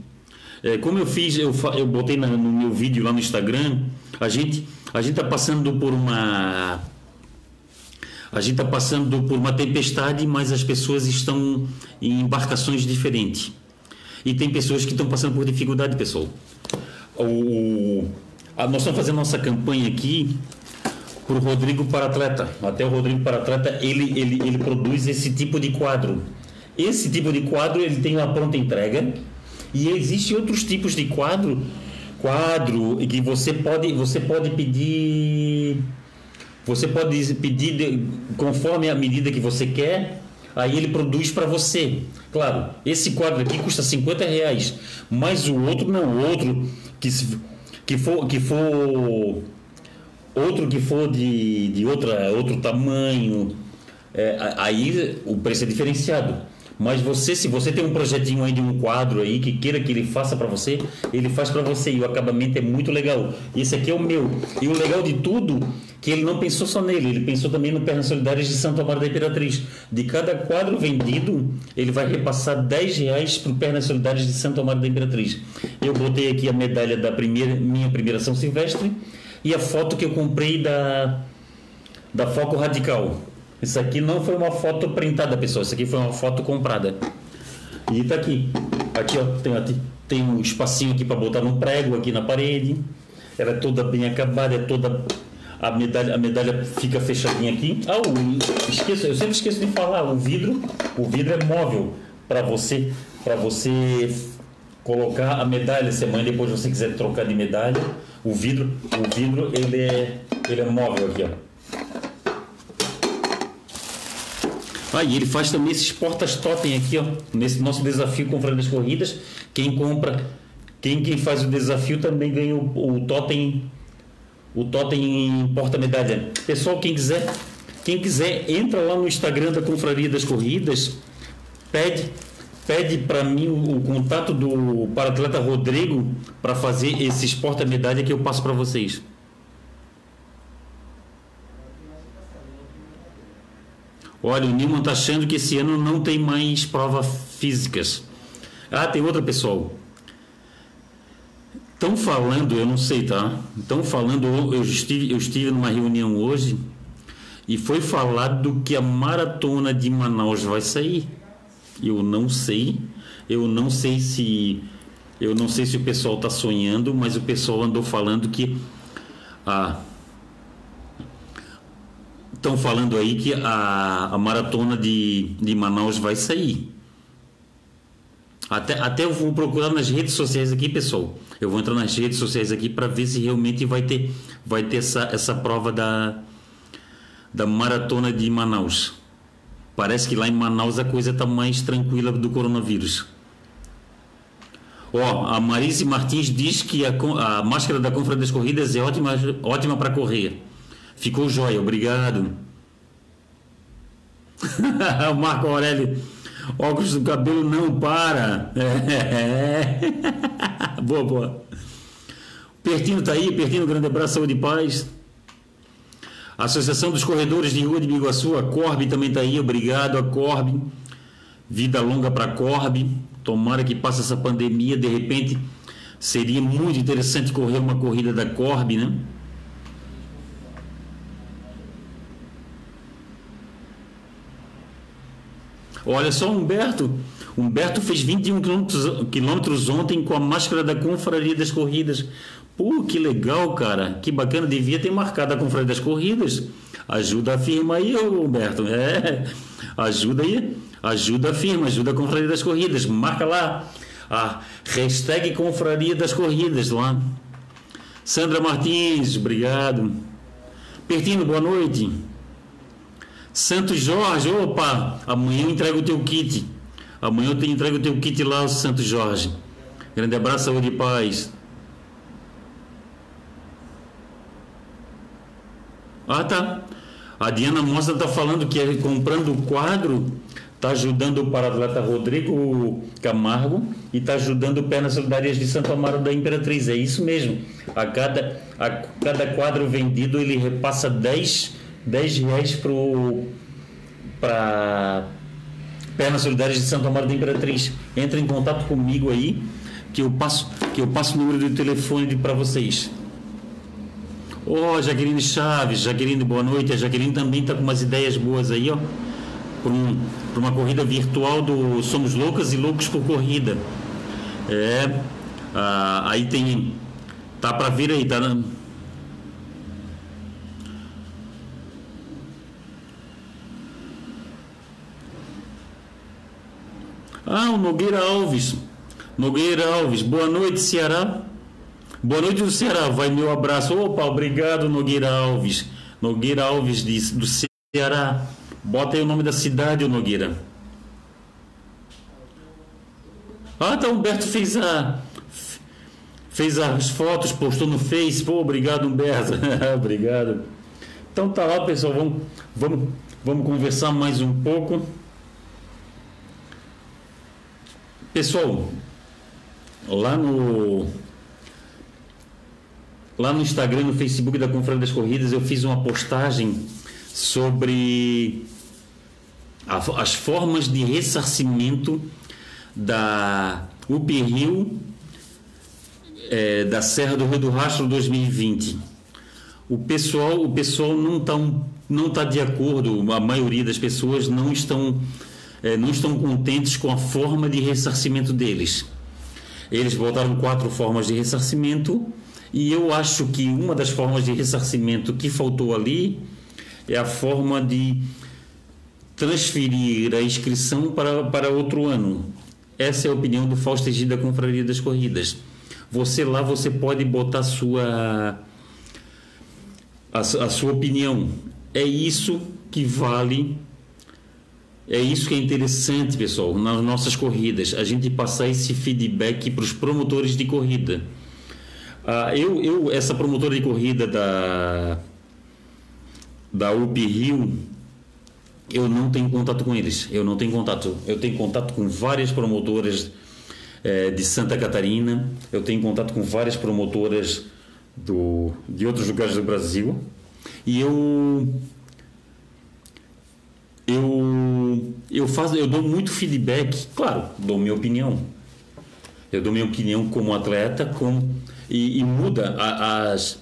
É, como eu fiz, eu, eu botei na, no meu vídeo lá no Instagram, a gente a gente está passando por uma a gente está passando por uma tempestade, mas as pessoas estão em embarcações diferentes. E tem pessoas que estão passando por dificuldade, pessoal. O, a, nós estamos fazendo nossa campanha aqui para o Rodrigo para Atleta. Até o Rodrigo para Atleta, ele, ele, ele produz esse tipo de quadro esse tipo de quadro ele tem uma pronta entrega e existem outros tipos de quadro, quadro que você pode você pode pedir você pode pedir de, conforme a medida que você quer, aí ele produz para você. Claro, esse quadro aqui custa 50 reais, mas o outro não, o outro que, que for que for outro que for de, de outra, outro tamanho, é, aí o preço é diferenciado. Mas você, se você tem um projetinho aí de um quadro aí que queira que ele faça para você, ele faz para você e o acabamento é muito legal. Esse aqui é o meu. E o legal de tudo que ele não pensou só nele, ele pensou também no Pernas Solidárias de Santo Amaro da Imperatriz. De cada quadro vendido, ele vai repassar 10 reais para o Pernas Solidárias de Santo Amaro da Imperatriz. Eu botei aqui a medalha da primeira, minha primeira São Silvestre e a foto que eu comprei da, da Foco Radical. Isso aqui não foi uma foto printada, pessoal. Isso aqui foi uma foto comprada. E tá aqui. Aqui, ó, tem, tem um espacinho aqui para botar um prego aqui na parede. Ela é toda bem acabada, é toda a medalha, a medalha fica fechadinha aqui. Ah, o, esqueço, eu sempre esqueço de falar, o vidro, o vidro é móvel para você, para você colocar a medalha, se amanhã depois você quiser trocar de medalha, o vidro, o vidro ele é, ele é móvel aqui, ó. Ah, e ele faz também esses portas totem aqui, ó, nesse nosso desafio com das corridas. Quem compra, quem, quem faz o desafio também ganha o, o totem, o totem porta medalha. Pessoal, quem quiser, quem quiser entra lá no Instagram da Confraria das Corridas, pede pede para mim o, o, contato do para-atleta Rodrigo para fazer esses porta medalha que eu passo para vocês. Olha, o Nilman está achando que esse ano não tem mais provas físicas. Ah, tem outra, pessoal. Estão falando, eu não sei, tá? Estão falando, eu estive, eu estive numa reunião hoje e foi falado que a maratona de Manaus vai sair. Eu não sei, eu não sei se eu não sei se o pessoal está sonhando, mas o pessoal andou falando que a estão falando aí que a, a maratona de, de Manaus vai sair. Até, até eu vou procurar nas redes sociais aqui, pessoal. Eu vou entrar nas redes sociais aqui para ver se realmente vai ter, vai ter essa, essa prova da, da maratona de Manaus. Parece que lá em Manaus a coisa está mais tranquila do coronavírus. Ó, a Marise Martins diz que a, a máscara da Confra das Corridas é ótima, ótima para correr. Ficou jóia, obrigado. [laughs] o Marco Aurélio, óculos do cabelo não para. É. [laughs] boa, boa. Pertino tá aí, Pertino, grande abraço, saúde e paz. Associação dos Corredores de Rua de Biguaçu, a Corbe também tá aí, obrigado, a Corbe. Vida longa para a Corbe. Tomara que passe essa pandemia, de repente seria muito interessante correr uma corrida da Corbe, né? Olha só, Humberto. Humberto fez 21 quilômetros ontem com a máscara da Confraria das Corridas. Pô, que legal, cara. Que bacana. Devia ter marcado a Confraria das Corridas. Ajuda a firma aí, Humberto. É, ajuda aí. Ajuda a firma, ajuda a Confraria das Corridas. Marca lá a hashtag Confraria das Corridas lá. Sandra Martins, obrigado. Pertino, boa noite. Santo Jorge, opa, amanhã eu entrego o teu kit. Amanhã eu te entrego o teu kit lá, Santo Jorge. Grande abraço, saúde e paz. Ah, tá. A Diana Mostra está falando que é comprando o quadro está ajudando o paratleta Rodrigo Camargo e está ajudando o Pernas Solidarias de Santo Amaro da Imperatriz. É isso mesmo. A cada, a cada quadro vendido ele repassa 10 10 reais para Pernas Solidárias de Santo Amaro da Imperatriz. Entra em contato comigo aí, que eu passo, que eu passo o número do telefone para vocês. Ó, oh, Jaqueline Chaves, Jaqueline, boa noite. A Jaqueline também está com umas ideias boas aí, ó. Para um, uma corrida virtual do Somos Loucas e Loucos por Corrida. É, ah, aí tem. Tá para vir aí, tá? Ah, o Nogueira Alves. Nogueira Alves, boa noite, Ceará. Boa noite do Ceará, vai meu abraço. Opa, obrigado, Nogueira Alves. Nogueira Alves do Ceará. Bota aí o nome da cidade, Nogueira. Ah, tá, Humberto fez a. Fez as fotos, postou no Face. Pô, obrigado, Humberto. [laughs] obrigado. Então tá lá, pessoal. Vamos, vamos, vamos conversar mais um pouco. Pessoal, lá no lá no Instagram, no Facebook da Confraria das Corridas, eu fiz uma postagem sobre a, as formas de ressarcimento da UP Rio é, da Serra do Rio do Rastro 2020. O pessoal, o pessoal não está não tá de acordo, a maioria das pessoas não estão é, não estão contentes com a forma de ressarcimento deles. Eles botaram quatro formas de ressarcimento e eu acho que uma das formas de ressarcimento que faltou ali é a forma de transferir a inscrição para, para outro ano. Essa é a opinião do Fausto Egida da Confraria das Corridas. Você lá você pode botar sua a, a sua opinião. É isso que vale é isso que é interessante, pessoal, nas nossas corridas, a gente passar esse feedback para os promotores de corrida. Ah, eu, eu, essa promotora de corrida da, da UP Rio, eu não tenho contato com eles. Eu não tenho contato. Eu tenho contato com várias promotoras é, de Santa Catarina, eu tenho contato com várias promotoras do, de outros lugares do Brasil. E eu eu eu faço eu dou muito feedback claro dou minha opinião. Eu dou minha opinião como atleta com e, e muda as,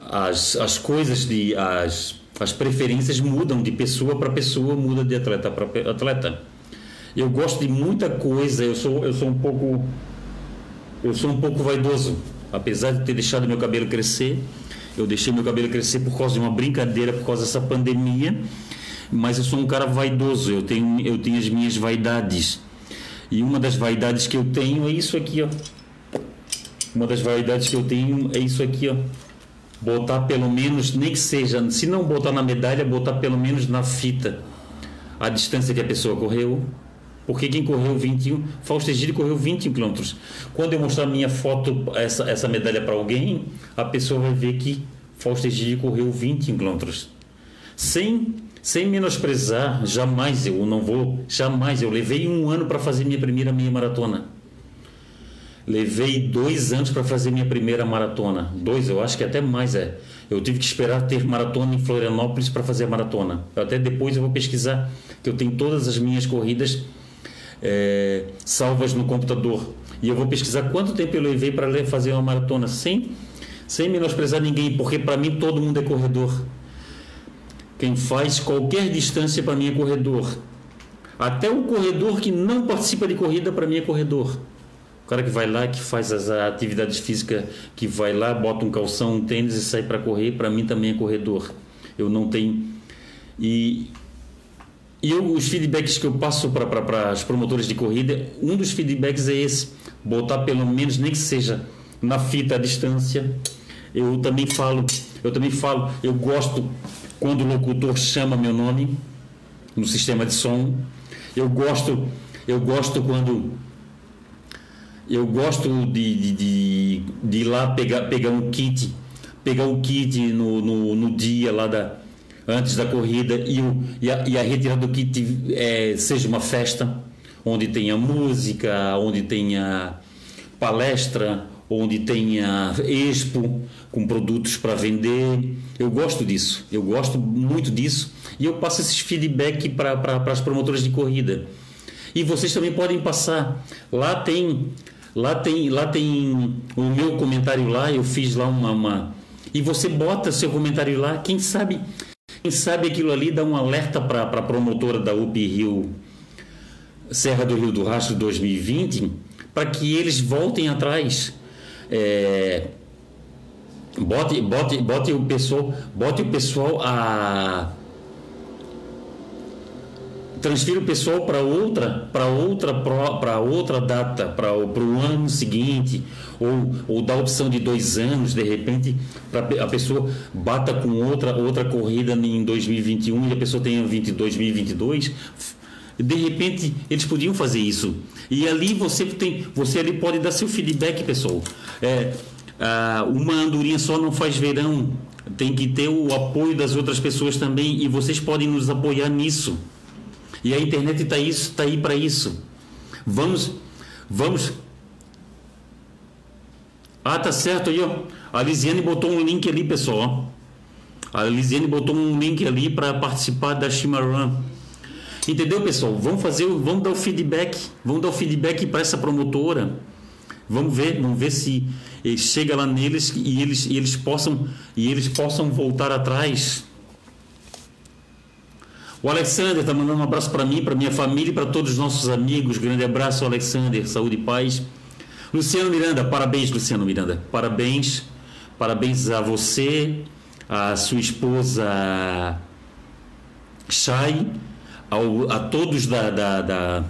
as as coisas de as as preferências mudam de pessoa para pessoa muda de atleta para atleta. Eu gosto de muita coisa eu sou eu sou um pouco eu sou um pouco vaidoso. Apesar de ter deixado meu cabelo crescer eu deixei meu cabelo crescer por causa de uma brincadeira por causa dessa pandemia mas eu sou um cara vaidoso, eu tenho, eu tenho as minhas vaidades. E uma das vaidades que eu tenho é isso aqui, ó. Uma das vaidades que eu tenho é isso aqui, ó. Botar pelo menos, nem que seja, se não botar na medalha, botar pelo menos na fita a distância que a pessoa correu. Porque quem correu 21, Fausto Egídio correu 21 quilômetros. Quando eu mostrar minha foto, essa, essa medalha para alguém, a pessoa vai ver que Fausto Egídio correu 21 quilômetros. Sem sem menosprezar, jamais eu não vou, jamais. Eu levei um ano para fazer minha primeira meia maratona. Levei dois anos para fazer minha primeira maratona. Dois, eu acho que até mais é. Eu tive que esperar ter maratona em Florianópolis para fazer a maratona. Até depois eu vou pesquisar, que eu tenho todas as minhas corridas é, salvas no computador. E eu vou pesquisar quanto tempo eu levei para fazer uma maratona, sem, sem menosprezar ninguém, porque para mim todo mundo é corredor. Quem faz qualquer distância para mim é corredor. Até o corredor que não participa de corrida para mim é corredor. O cara que vai lá, que faz as atividades físicas, que vai lá, bota um calção, um tênis e sai para correr, para mim também é corredor. Eu não tenho. E, e eu, os feedbacks que eu passo para as promotoras de corrida, um dos feedbacks é esse: botar pelo menos, nem que seja na fita a distância. Eu também falo, eu também falo, eu gosto quando o locutor chama meu nome no sistema de som. Eu gosto, eu gosto quando eu gosto de, de, de, de ir lá pegar, pegar um kit, pegar um kit no, no, no dia lá da, antes da corrida e, o, e, a, e a retirada do kit é, seja uma festa onde tenha música, onde tenha palestra, onde tenha expo com produtos para vender. Eu gosto disso, eu gosto muito disso e eu passo esses feedback para as promotoras de corrida. E vocês também podem passar. Lá tem, lá tem, lá tem o meu comentário lá. Eu fiz lá uma, uma e você bota seu comentário lá. Quem sabe, quem sabe aquilo ali dá um alerta para a promotora da UP Rio Serra do Rio do Rastro 2020 para que eles voltem atrás é, bote, bote, bote o pessoal, bote o pessoal a transfira o pessoal para outra, para outra, para outra data, para o ano seguinte, ou, ou dá opção de dois anos, de repente, para a pessoa bata com outra, outra corrida em 2021 e a pessoa tenha 20, 2022. De repente, eles podiam fazer isso. E ali você tem, você ali pode dar seu feedback, pessoal. É, ah, uma andorinha só não faz verão. Tem que ter o apoio das outras pessoas também e vocês podem nos apoiar nisso. E a internet está isso, tá aí para isso. Vamos, vamos. Ah, tá certo aí, ó. A Lisiane botou um link ali, pessoal. A Lisiane botou um link ali para participar da Shimarun. Entendeu, pessoal? Vamos fazer, vamos dar o feedback, vamos dar o feedback para essa promotora. Vamos ver, vamos ver se chega lá neles e eles, e eles possam e eles possam voltar atrás. O Alexander está mandando um abraço para mim, para minha família e para todos os nossos amigos. Grande abraço, Alexander. Saúde e paz. Luciano Miranda, parabéns, Luciano Miranda. Parabéns. Parabéns a você, a sua esposa Chay, ao, a todos da, da, da,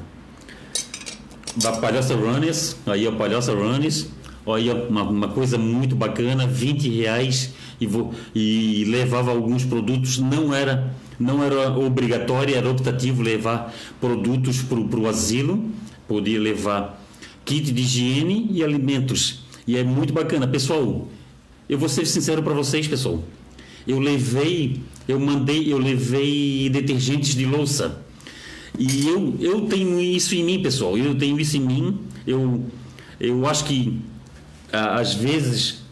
da Runners. Aí, a Palhoça Runners. Olha, uma, uma coisa muito bacana, 20 reais e, vou, e levava alguns produtos, não era não era obrigatório, era optativo levar produtos para o asilo, podia levar kit de higiene e alimentos. E é muito bacana. Pessoal, eu vou ser sincero para vocês, pessoal. Eu levei, eu mandei, eu levei detergentes de louça. E eu, eu tenho isso em mim, pessoal. Eu tenho isso em mim. Eu, eu acho que às vezes,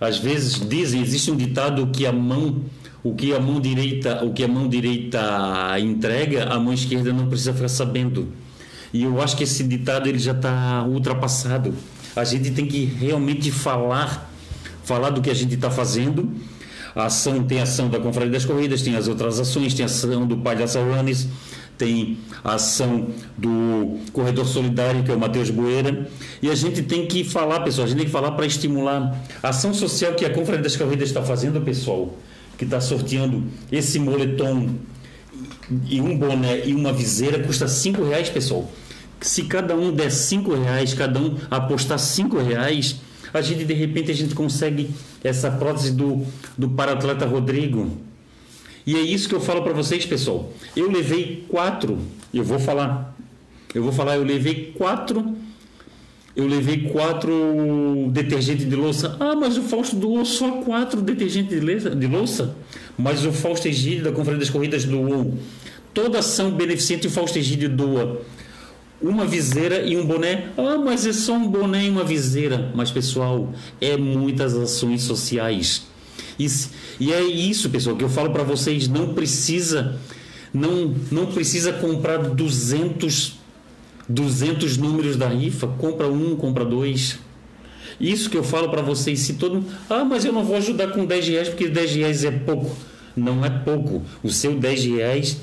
às vezes dizem, existe um ditado que a mão o que a mão direita, o que a mão direita entrega, a mão esquerda não precisa ficar sabendo. E eu acho que esse ditado ele já está ultrapassado. A gente tem que realmente falar, falar do que a gente está fazendo. A ação tem a ação da Confraria das Corridas, tem as outras ações, tem a ação do Pai das Runners, tem a ação do Corredor Solidário, que é o Matheus Boeira. E a gente tem que falar, pessoal, a gente tem que falar para estimular a ação social que a Confraria das Corridas está fazendo, pessoal que está sorteando esse moletom e um boné e uma viseira custa cinco reais, pessoal. Se cada um der cinco reais, cada um apostar cinco reais, a gente de repente a gente consegue essa prótese do, do paratleta Rodrigo. E é isso que eu falo para vocês, pessoal. Eu levei quatro, eu vou falar, eu vou falar, eu levei quatro eu levei quatro detergentes de louça. Ah, mas o Fausto doou só quatro detergentes de louça. Mas o Fausto Egídio da Conferência das Corridas doou. Toda ação beneficente o Fausto Egídio doa. Uma viseira e um boné. Ah, mas é só um boné e uma viseira. Mas, pessoal, é muitas ações sociais. E, e é isso, pessoal, que eu falo para vocês. Não precisa, não, não precisa comprar 200 200 números da rifa, compra um, compra dois. Isso que eu falo para vocês, se todo ah, mas eu não vou ajudar com 10 reais porque 10 reais é pouco. Não é pouco. O seu 10 reais,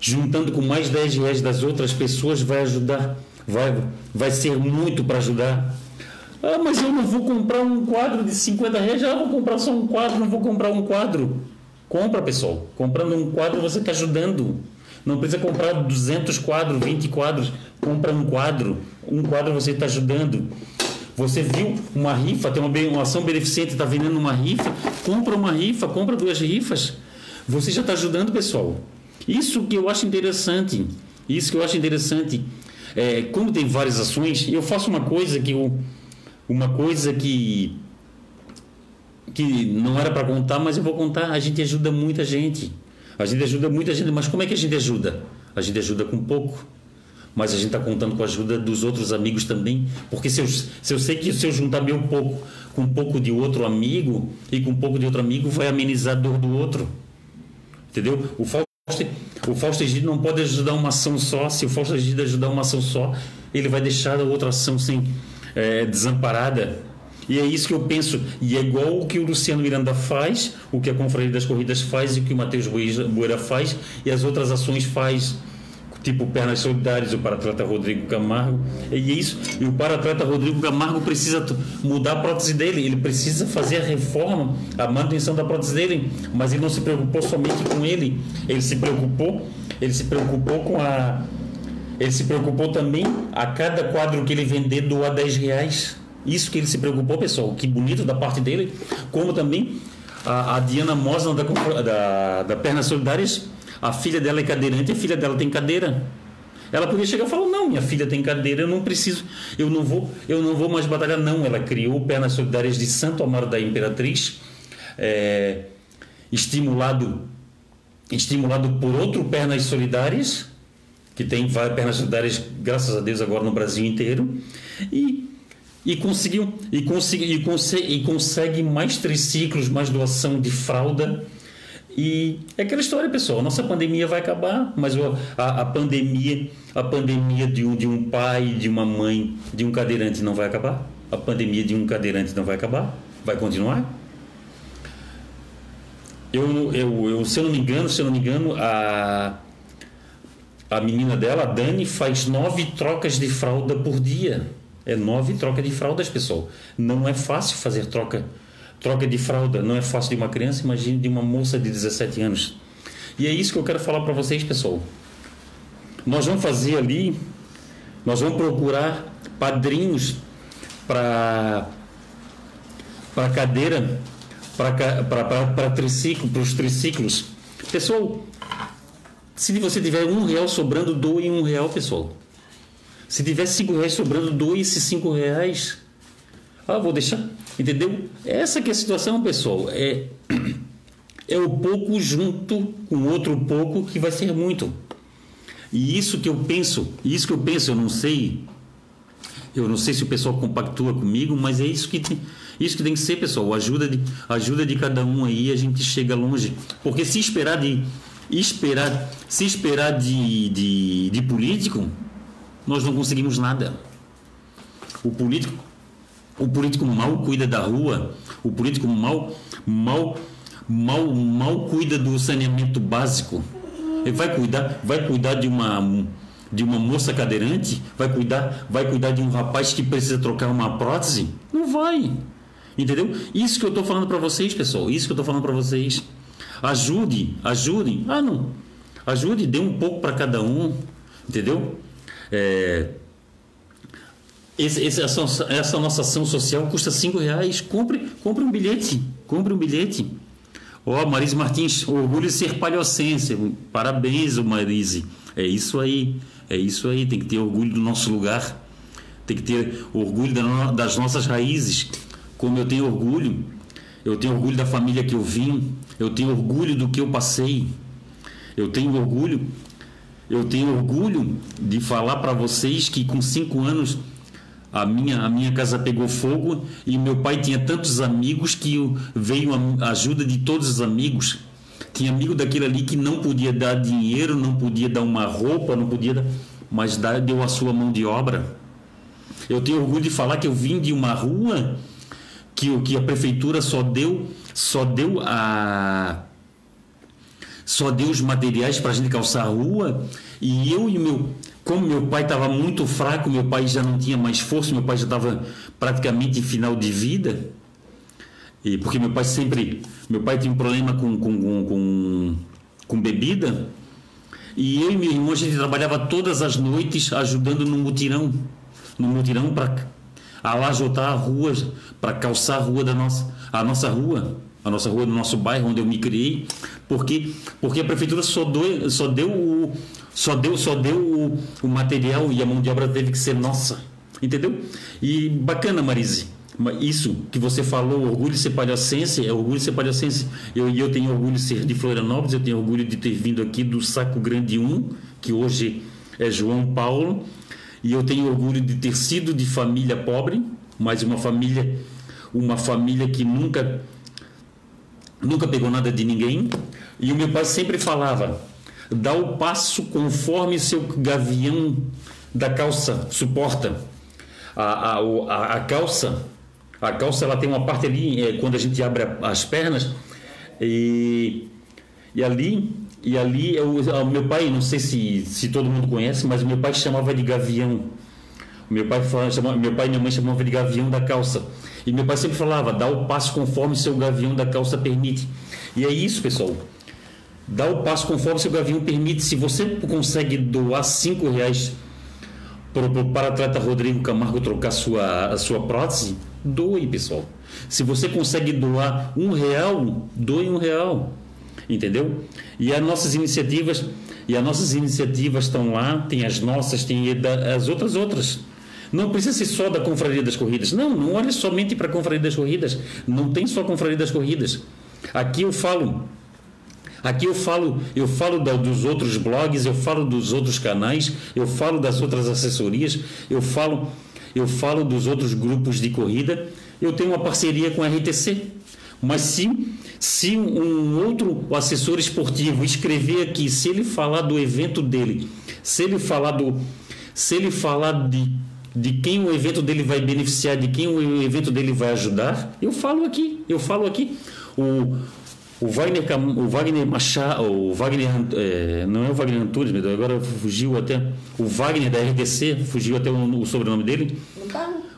juntando com mais 10 reais das outras pessoas, vai ajudar, vai, vai ser muito para ajudar. Ah, mas eu não vou comprar um quadro de 50 reais, já vou comprar só um quadro, não vou comprar um quadro. Compra, pessoal. Comprando um quadro você está ajudando. Não precisa comprar 200 quadros, 20 quadros. Compra um quadro. Um quadro você está ajudando. Você viu uma rifa, tem uma, uma ação beneficente, está vendendo uma rifa. Compra uma rifa, compra duas rifas. Você já está ajudando, pessoal. Isso que eu acho interessante. Isso que eu acho interessante. É, como tem várias ações, eu faço uma coisa que eu, uma coisa que que não era para contar, mas eu vou contar. A gente ajuda muita gente. A gente ajuda muita gente, mas como é que a gente ajuda? A gente ajuda com pouco. Mas a gente está contando com a ajuda dos outros amigos também. Porque se eu, se eu sei que se eu juntar meu pouco com um pouco de outro amigo e com um pouco de outro amigo, vai amenizar a dor do outro. Entendeu? O o Fausto Egídio não pode ajudar uma ação só. Se o Fausto Egídio ajudar uma ação só, ele vai deixar a outra ação sem, é, desamparada. E é isso que eu penso. E é igual o que o Luciano Miranda faz, o que a Confraria das Corridas faz e o que o Matheus Boeira faz e as outras ações faz tipo Pernas Solidárias, o paratleta Rodrigo Camargo. E é isso. E o paratleta Rodrigo Camargo precisa mudar a prótese dele, ele precisa fazer a reforma, a manutenção da prótese dele, mas ele não se preocupou somente com ele, ele se preocupou ele se preocupou com a. Ele se preocupou também a cada quadro que ele vender doar 10 reais. Isso que ele se preocupou, pessoal. Que bonito da parte dele. Como também a, a Diana Mosna da, da, da Pernas Solidárias, a filha dela é cadeirante, a filha dela tem cadeira. Ela podia chegar e falar: "Não, minha filha tem cadeira, eu não preciso, eu não vou, eu não vou mais batalhar não". Ela criou Pernas Solidárias de Santo Amaro da Imperatriz, é, estimulado estimulado por outro Pernas Solidárias, que tem pernas solidárias, graças a Deus, agora no Brasil inteiro, e, e conseguiu e e, consegue, e consegue mais triciclos, mais doação de fralda. E é aquela história, pessoal. Nossa pandemia vai acabar, mas a, a pandemia, a pandemia de um, de um pai, de uma mãe, de um cadeirante não vai acabar. A pandemia de um cadeirante não vai acabar, vai continuar. Eu, eu, eu, se eu não me engano, se eu não me engano, a, a menina dela, a Dani, faz nove trocas de fralda por dia. É nove trocas de fraldas, pessoal. Não é fácil fazer troca, troca de fralda. Não é fácil de uma criança, imagine de uma moça de 17 anos. E é isso que eu quero falar para vocês, pessoal. Nós vamos fazer ali, nós vamos procurar padrinhos para para cadeira para triciclo, para os triciclos. Pessoal, se você tiver um real sobrando, doe um real, pessoal. Se tiver cinco reais sobrando, doe esses cinco reais. Ah, vou deixar. Entendeu? Essa que é a situação, pessoal. É, [clears throat] é o pouco junto com outro pouco que vai ser muito. E isso que eu penso, isso que eu penso, eu não sei. Eu não sei se o pessoal compactua comigo, mas é isso que tem isso que tem que ser, pessoal. Ajuda de, ajuda de cada um aí, a gente chega longe. Porque se esperar de esperar, se esperar de, de, de político, nós não conseguimos nada. O político, o político mal cuida da rua, o político mal, mal, mal, mal cuida do saneamento básico. Ele vai cuidar, vai cuidar de uma de uma moça cadeirante, vai cuidar, vai cuidar de um rapaz que precisa trocar uma prótese? Não vai. Entendeu? Isso que eu estou falando para vocês, pessoal. Isso que eu estou falando para vocês. Ajude, ajude. Ah, não. Ajude, dê um pouco para cada um. Entendeu? É, esse, esse, essa, essa, nossa ação social custa cinco reais. Compre, compre um bilhete. Compre um bilhete. Ó, oh, Marise Martins, orgulho de ser palhocense. Parabéns, Marise. É isso aí. É isso aí. Tem que ter orgulho do nosso lugar. Tem que ter orgulho das nossas raízes como eu tenho orgulho, eu tenho orgulho da família que eu vim, eu tenho orgulho do que eu passei, eu tenho orgulho, eu tenho orgulho de falar para vocês que com cinco anos a minha, a minha casa pegou fogo e meu pai tinha tantos amigos que veio a ajuda de todos os amigos. Tinha amigo daquele ali que não podia dar dinheiro, não podia dar uma roupa, não podia dar, mas deu a sua mão de obra. Eu tenho orgulho de falar que eu vim de uma rua que, que a prefeitura só deu, só deu a só deu os materiais para a gente calçar a rua e eu e meu como meu pai estava muito fraco meu pai já não tinha mais força meu pai já estava praticamente em final de vida. E porque meu pai sempre meu pai tinha um problema com com, com, com, com bebida. E eu e meu irmão a gente trabalhava todas as noites ajudando no mutirão no mutirão para alajotar a rua, para calçar a rua da nossa, a nossa rua, a nossa rua do nosso bairro onde eu me criei, porque porque a prefeitura só deu só deu o só deu só deu o, o material e a mão de obra teve que ser nossa, entendeu? E bacana, Marise. Isso que você falou, orgulho de ser palhacense, é orgulho de ser palhacense. Eu, eu tenho orgulho de ser de Florianópolis, eu tenho orgulho de ter vindo aqui do Saco Grande 1, que hoje é João Paulo, e eu tenho orgulho de ter sido de família pobre, mas uma família uma família que nunca nunca pegou nada de ninguém. E o meu pai sempre falava: dá o passo conforme seu gavião da calça suporta. A, a, a, calça, a calça ela tem uma parte ali, é, quando a gente abre as pernas, e, e ali e ali, eu, o meu pai, não sei se, se todo mundo conhece, mas meu pai chamava de gavião. Meu pai, chamava, meu pai e minha mãe chamavam de gavião da calça. E meu pai sempre falava, dá o passo conforme seu gavião da calça permite. E é isso, pessoal. Dá o passo conforme seu Gavião permite. Se você consegue doar cinco reais para o para-atleta Rodrigo Camargo trocar sua, a sua prótese, doe, pessoal. Se você consegue doar um real, doe um real. Entendeu? E as nossas iniciativas, e as nossas iniciativas estão lá, tem as nossas, tem as outras outras. Não precisa ser só da Confraria das Corridas. Não, não olhe somente para a Confraria das Corridas. Não tem só a Confraria das Corridas. Aqui eu falo Aqui eu falo, eu falo da, dos outros blogs, eu falo dos outros canais, eu falo das outras assessorias, eu falo, eu falo dos outros grupos de corrida. Eu tenho uma parceria com a RTC. Mas se, se um outro assessor esportivo escrever aqui, se ele falar do evento dele, se ele falar do, se ele falar de de quem o evento dele vai beneficiar, de quem o evento dele vai ajudar, eu falo aqui, eu falo aqui. O, o Wagner, o Wagner Machado, o Wagner, é, não é o Wagner Antunes, mas agora fugiu até, o Wagner da RDC, fugiu até o, o sobrenome dele.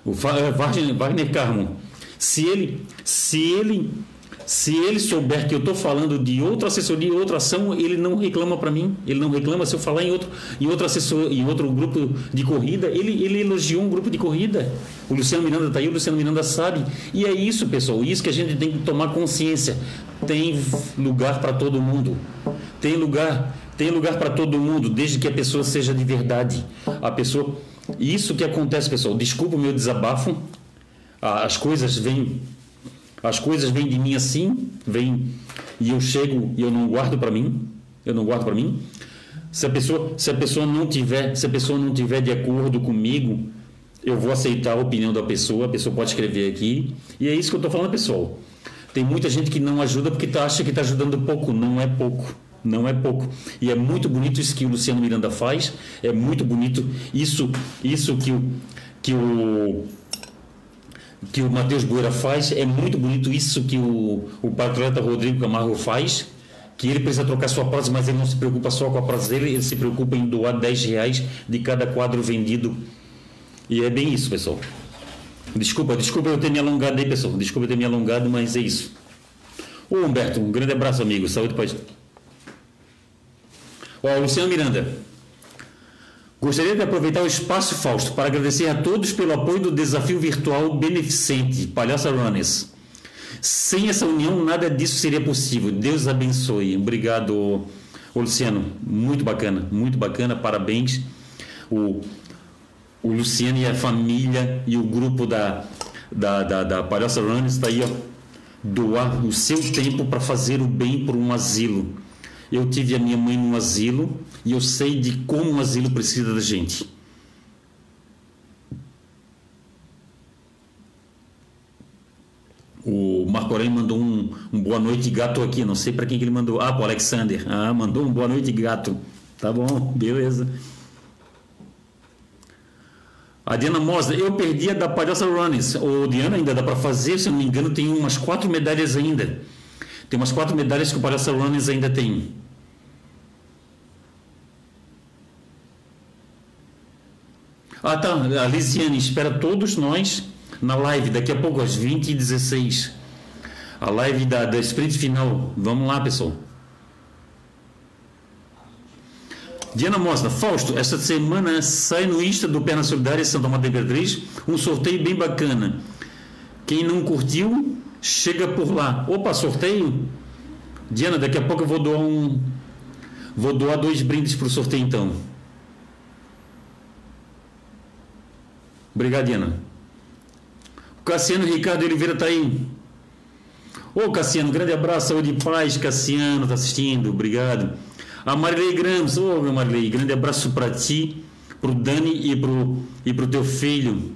O é, Wagner, Wagner Carmo. Se ele, se ele se ele souber que eu estou falando de outra assessoria, outra ação, ele não reclama para mim. Ele não reclama se eu falar em outro, em outro assessor, em outro grupo de corrida. Ele, ele elogiou um grupo de corrida. O Luciano Miranda está aí, o Luciano Miranda sabe. E é isso, pessoal. Isso que a gente tem que tomar consciência. Tem lugar para todo mundo. Tem lugar, tem lugar para todo mundo, desde que a pessoa seja de verdade. A pessoa. Isso que acontece, pessoal. Desculpa o meu desabafo. As coisas vêm as coisas vêm de mim assim, vêm e eu chego e eu não guardo para mim, eu não guardo para mim. Se a pessoa, se a pessoa não tiver, se a pessoa não tiver de acordo comigo, eu vou aceitar a opinião da pessoa, a pessoa pode escrever aqui. E é isso que eu estou falando, pessoal. Tem muita gente que não ajuda porque tá, acha que está ajudando pouco. Não é pouco. Não é pouco. E é muito bonito isso que o Luciano Miranda faz. É muito bonito isso, isso que o, que o que o Matheus Boeira faz, é muito bonito isso que o, o patriota Rodrigo Camargo faz, que ele precisa trocar sua prótese, mas ele não se preocupa só com a prótese dele, ele se preocupa em doar 10 reais de cada quadro vendido. E é bem isso, pessoal. Desculpa, desculpa eu ter me alongado aí, pessoal. Desculpa eu ter me alongado, mas é isso. Ô Humberto, um grande abraço, amigo. Saúde paz. Ó, Luciano Miranda. Gostaria de aproveitar o espaço, Fausto, para agradecer a todos pelo apoio do desafio virtual beneficente Palhaça Runners. Sem essa união, nada disso seria possível. Deus abençoe. Obrigado, Luciano. Muito bacana, muito bacana. Parabéns. O, o Luciano e a família e o grupo da, da, da, da Palhaça Runners está aí, ó, doar o seu tempo para fazer o bem por um asilo. Eu tive a minha mãe num asilo e eu sei de como o asilo precisa da gente. O Marco Aurélio mandou um, um, boa noite gato aqui, não sei para quem que ele mandou. Ah, para Alexander. Ah, mandou um boa noite gato. Tá bom, beleza. A Diana Mosa, eu perdi a da Palhaça Runnings. O Diana ainda dá para fazer, se eu não me engano, tem umas quatro medalhas ainda. Tem umas quatro medalhas que o Runnings ainda tem. Ah, tá. A Lisiane espera todos nós na live, daqui a pouco, às 20h16. A live da, da sprint final. Vamos lá, pessoal. Diana Mosna, Fausto, esta semana sai no Insta do Perna Solidária Santa Maria Imperatriz um sorteio bem bacana. Quem não curtiu, chega por lá. Opa, sorteio? Diana, daqui a pouco eu vou doar um. Vou doar dois brindes para o sorteio então. Obrigado, Diana. O Cassiano Ricardo Oliveira está aí. Ô Cassiano, grande abraço, saúde e paz. Cassiano está assistindo, obrigado. A Marilei Grams, ô Marilei, grande abraço para ti, para o Dani e para o e pro teu filho.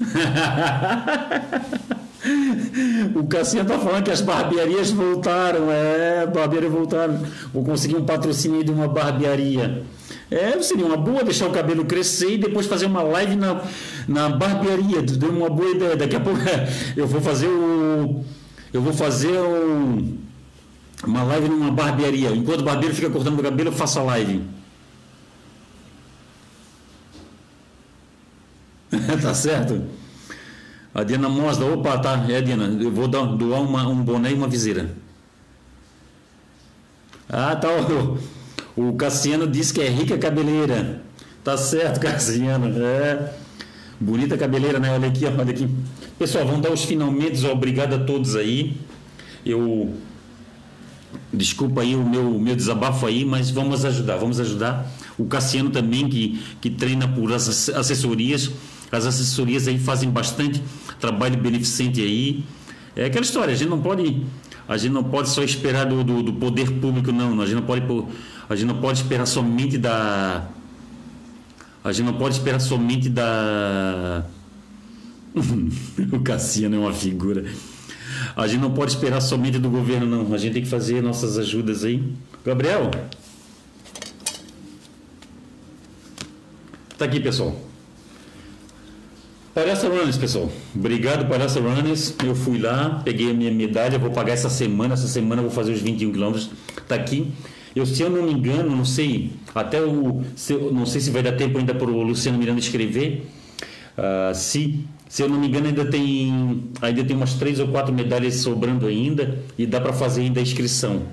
[laughs] o Cassiano tá falando que as barbearias voltaram. É, barbearias voltaram. Vou conseguir um patrocínio de uma barbearia. É, seria uma boa deixar o cabelo crescer e depois fazer uma live na, na barbearia. Deu uma boa ideia. Daqui a pouco [laughs] eu vou fazer o. Eu vou fazer uma live numa barbearia. Enquanto o barbeiro fica cortando o cabelo, eu faço a live. [laughs] tá certo? A Diana mostra, opa, tá, é Diana, eu vou dar, doar uma, um boné e uma viseira. Ah, tá, o, o Cassiano disse que é rica cabeleira. Tá certo, [laughs] Cassiano, é. Bonita cabeleira, né? Olha aqui, olha aqui. Pessoal, vamos dar os finalmente, obrigado a todos aí. Eu desculpa aí o meu, meu desabafo aí, mas vamos ajudar, vamos ajudar. O Cassiano também, que, que treina por assessorias. As assessorias aí fazem bastante trabalho beneficente aí. É aquela história, a gente não pode, a gente não pode só esperar do, do, do poder público, não. A gente não pode, a gente não pode esperar somente da. A gente não pode esperar somente da. [laughs] o Cassiano é uma figura. A gente não pode esperar somente do governo, não. A gente tem que fazer nossas ajudas aí. Gabriel? Tá aqui, pessoal. Palhaça Runners, pessoal. Obrigado, Palhaça Runners. Eu fui lá, peguei a minha medalha, vou pagar essa semana. Essa semana eu vou fazer os 21 quilômetros. Tá aqui. Eu, se eu não me engano, não sei, até o. Se, não sei se vai dar tempo ainda para o Luciano Miranda escrever. Uh, se se eu não me engano, ainda tem, ainda tem umas três ou quatro medalhas sobrando ainda e dá para fazer ainda a inscrição.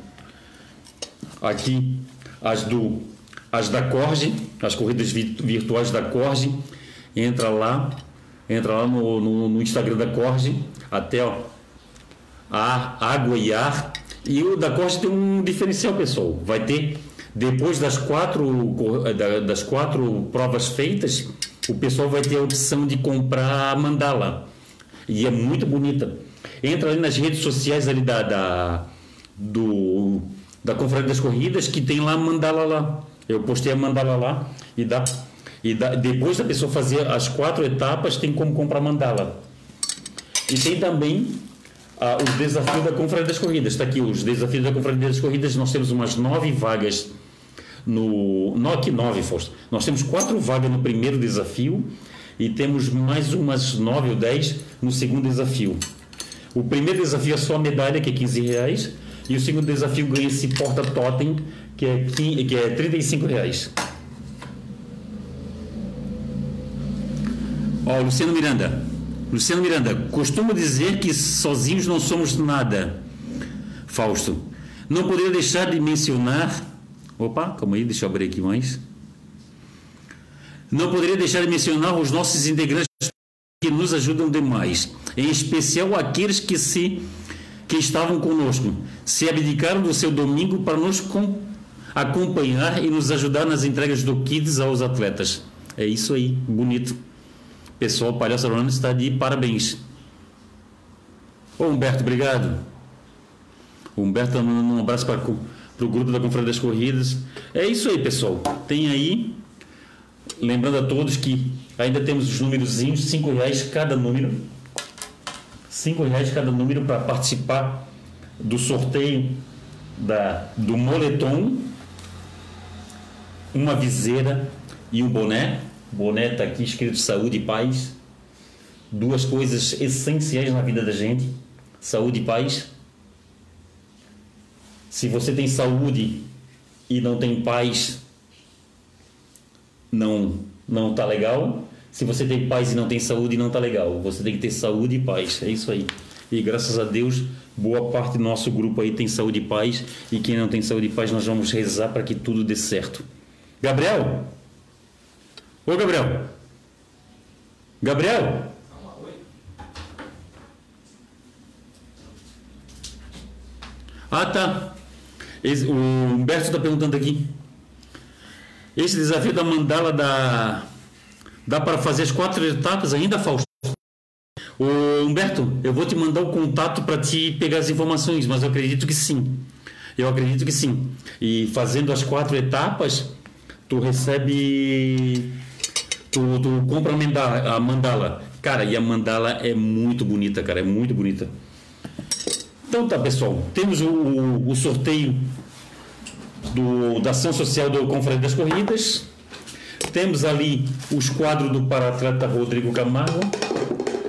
Aqui, as, do, as da Corge, as corridas virtuais da Corge, entra lá, entra lá no, no, no Instagram da Corge, até ó, ar, água e ar. E o da Corge tem um diferencial, pessoal. Vai ter, depois das quatro, das quatro provas feitas, o pessoal vai ter a opção de comprar a mandala. E é muito bonita. Entra ali nas redes sociais ali da, da, do, da Conferência das Corridas que tem lá a mandala lá. Eu postei a mandala lá e dá. E dá, depois da pessoa fazer as quatro etapas, tem como comprar mandala. E tem também ah, os desafios da Conferência das Corridas. Está aqui os desafios da Conferência das Corridas. Nós temos umas nove vagas no NOC 9, Fausto. Nós temos quatro vagas no primeiro desafio e temos mais umas nove ou dez no segundo desafio. O primeiro desafio é só a medalha, que é 15 reais, e o segundo desafio ganha esse porta-totem, que é, 15, que é 35 reais. Ó, Luciano Miranda. Luciano Miranda, costumo dizer que sozinhos não somos nada. Fausto, não poderia deixar de mencionar Opa, calma aí, deixa eu abrir aqui mais. Não poderia deixar de mencionar os nossos integrantes que nos ajudam demais, em especial aqueles que se que estavam conosco, se abdicaram do seu domingo para nos acompanhar e nos ajudar nas entregas do Kids aos atletas. É isso aí, bonito. Pessoal, Palhaço Rolando está de parabéns. Ô Humberto, obrigado. O Humberto, um abraço para para o grupo da Conferência das Corridas. É isso aí, pessoal. Tem aí, lembrando a todos que ainda temos os númerozinhos, cinco reais cada número. Cinco reais cada número para participar do sorteio da, do moletom, uma viseira e um boné. Está aqui escrito saúde e paz. Duas coisas essenciais na vida da gente: saúde e paz. Se você tem saúde e não tem paz, não não tá legal. Se você tem paz e não tem saúde, não tá legal. Você tem que ter saúde e paz. É isso aí. E graças a Deus, boa parte do nosso grupo aí tem saúde e paz. E quem não tem saúde e paz, nós vamos rezar para que tudo dê certo. Gabriel? Ô Gabriel? Gabriel? Ah, tá. Esse, o Humberto está perguntando aqui. Esse desafio da mandala dá, dá para fazer as quatro etapas ainda, Fausto? O Humberto, eu vou te mandar o contato para te pegar as informações, mas eu acredito que sim. Eu acredito que sim. E fazendo as quatro etapas, tu recebe. Tu, tu compra a mandala, a mandala. Cara, e a mandala é muito bonita, cara. É muito bonita. Então tá, pessoal. Temos o, o, o sorteio do, da ação social do Conferência das Corridas. Temos ali os quadros do paratleta Rodrigo Camargo.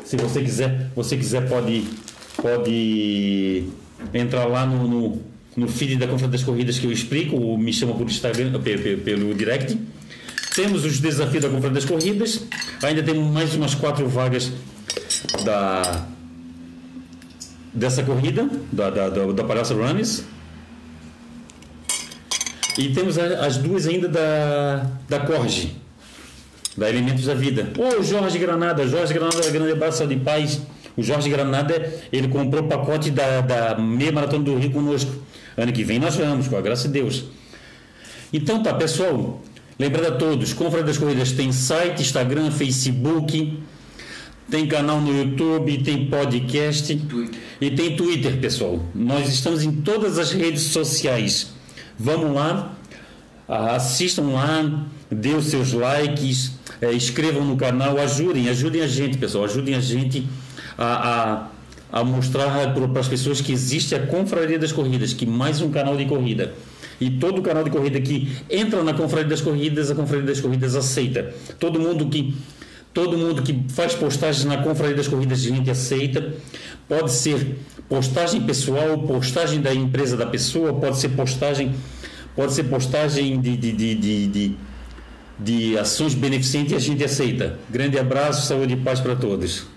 Se você quiser, você quiser pode, pode entrar lá no, no, no feed da Conferência das Corridas que eu explico, ou me chama por Instagram, pelo, pelo direct. Temos os desafios da Conferência das Corridas. Ainda temos mais umas quatro vagas da dessa corrida, da, da, da, da Palhaça Runners. E temos as duas ainda da, da Corge, da Elementos da Vida. Ô Jorge Granada, Jorge Granada, grande abraço de paz. O Jorge Granada, ele comprou o pacote da, da meia maratona do Rio conosco. Ano que vem nós vamos, com a graça de Deus. Então tá, pessoal, lembrando a todos, Confra das Corridas tem site, Instagram, Facebook, tem canal no YouTube, tem podcast Twitter. e tem Twitter, pessoal. Nós estamos em todas as redes sociais. Vamos lá, assistam lá, dê os seus likes, é, inscrevam no canal, ajudem, ajudem a gente, pessoal, ajudem a gente a, a, a mostrar para as pessoas que existe a Confraria das Corridas, que mais um canal de corrida. E todo canal de corrida que entra na Confraria das Corridas, a Confraria das Corridas aceita. Todo mundo que todo mundo que faz postagens na Confraria das Corridas a gente aceita. Pode ser postagem pessoal, postagem da empresa da pessoa, pode ser postagem, pode ser postagem de, de, de, de, de, de ações beneficentes a gente aceita. Grande abraço, saúde e paz para todos.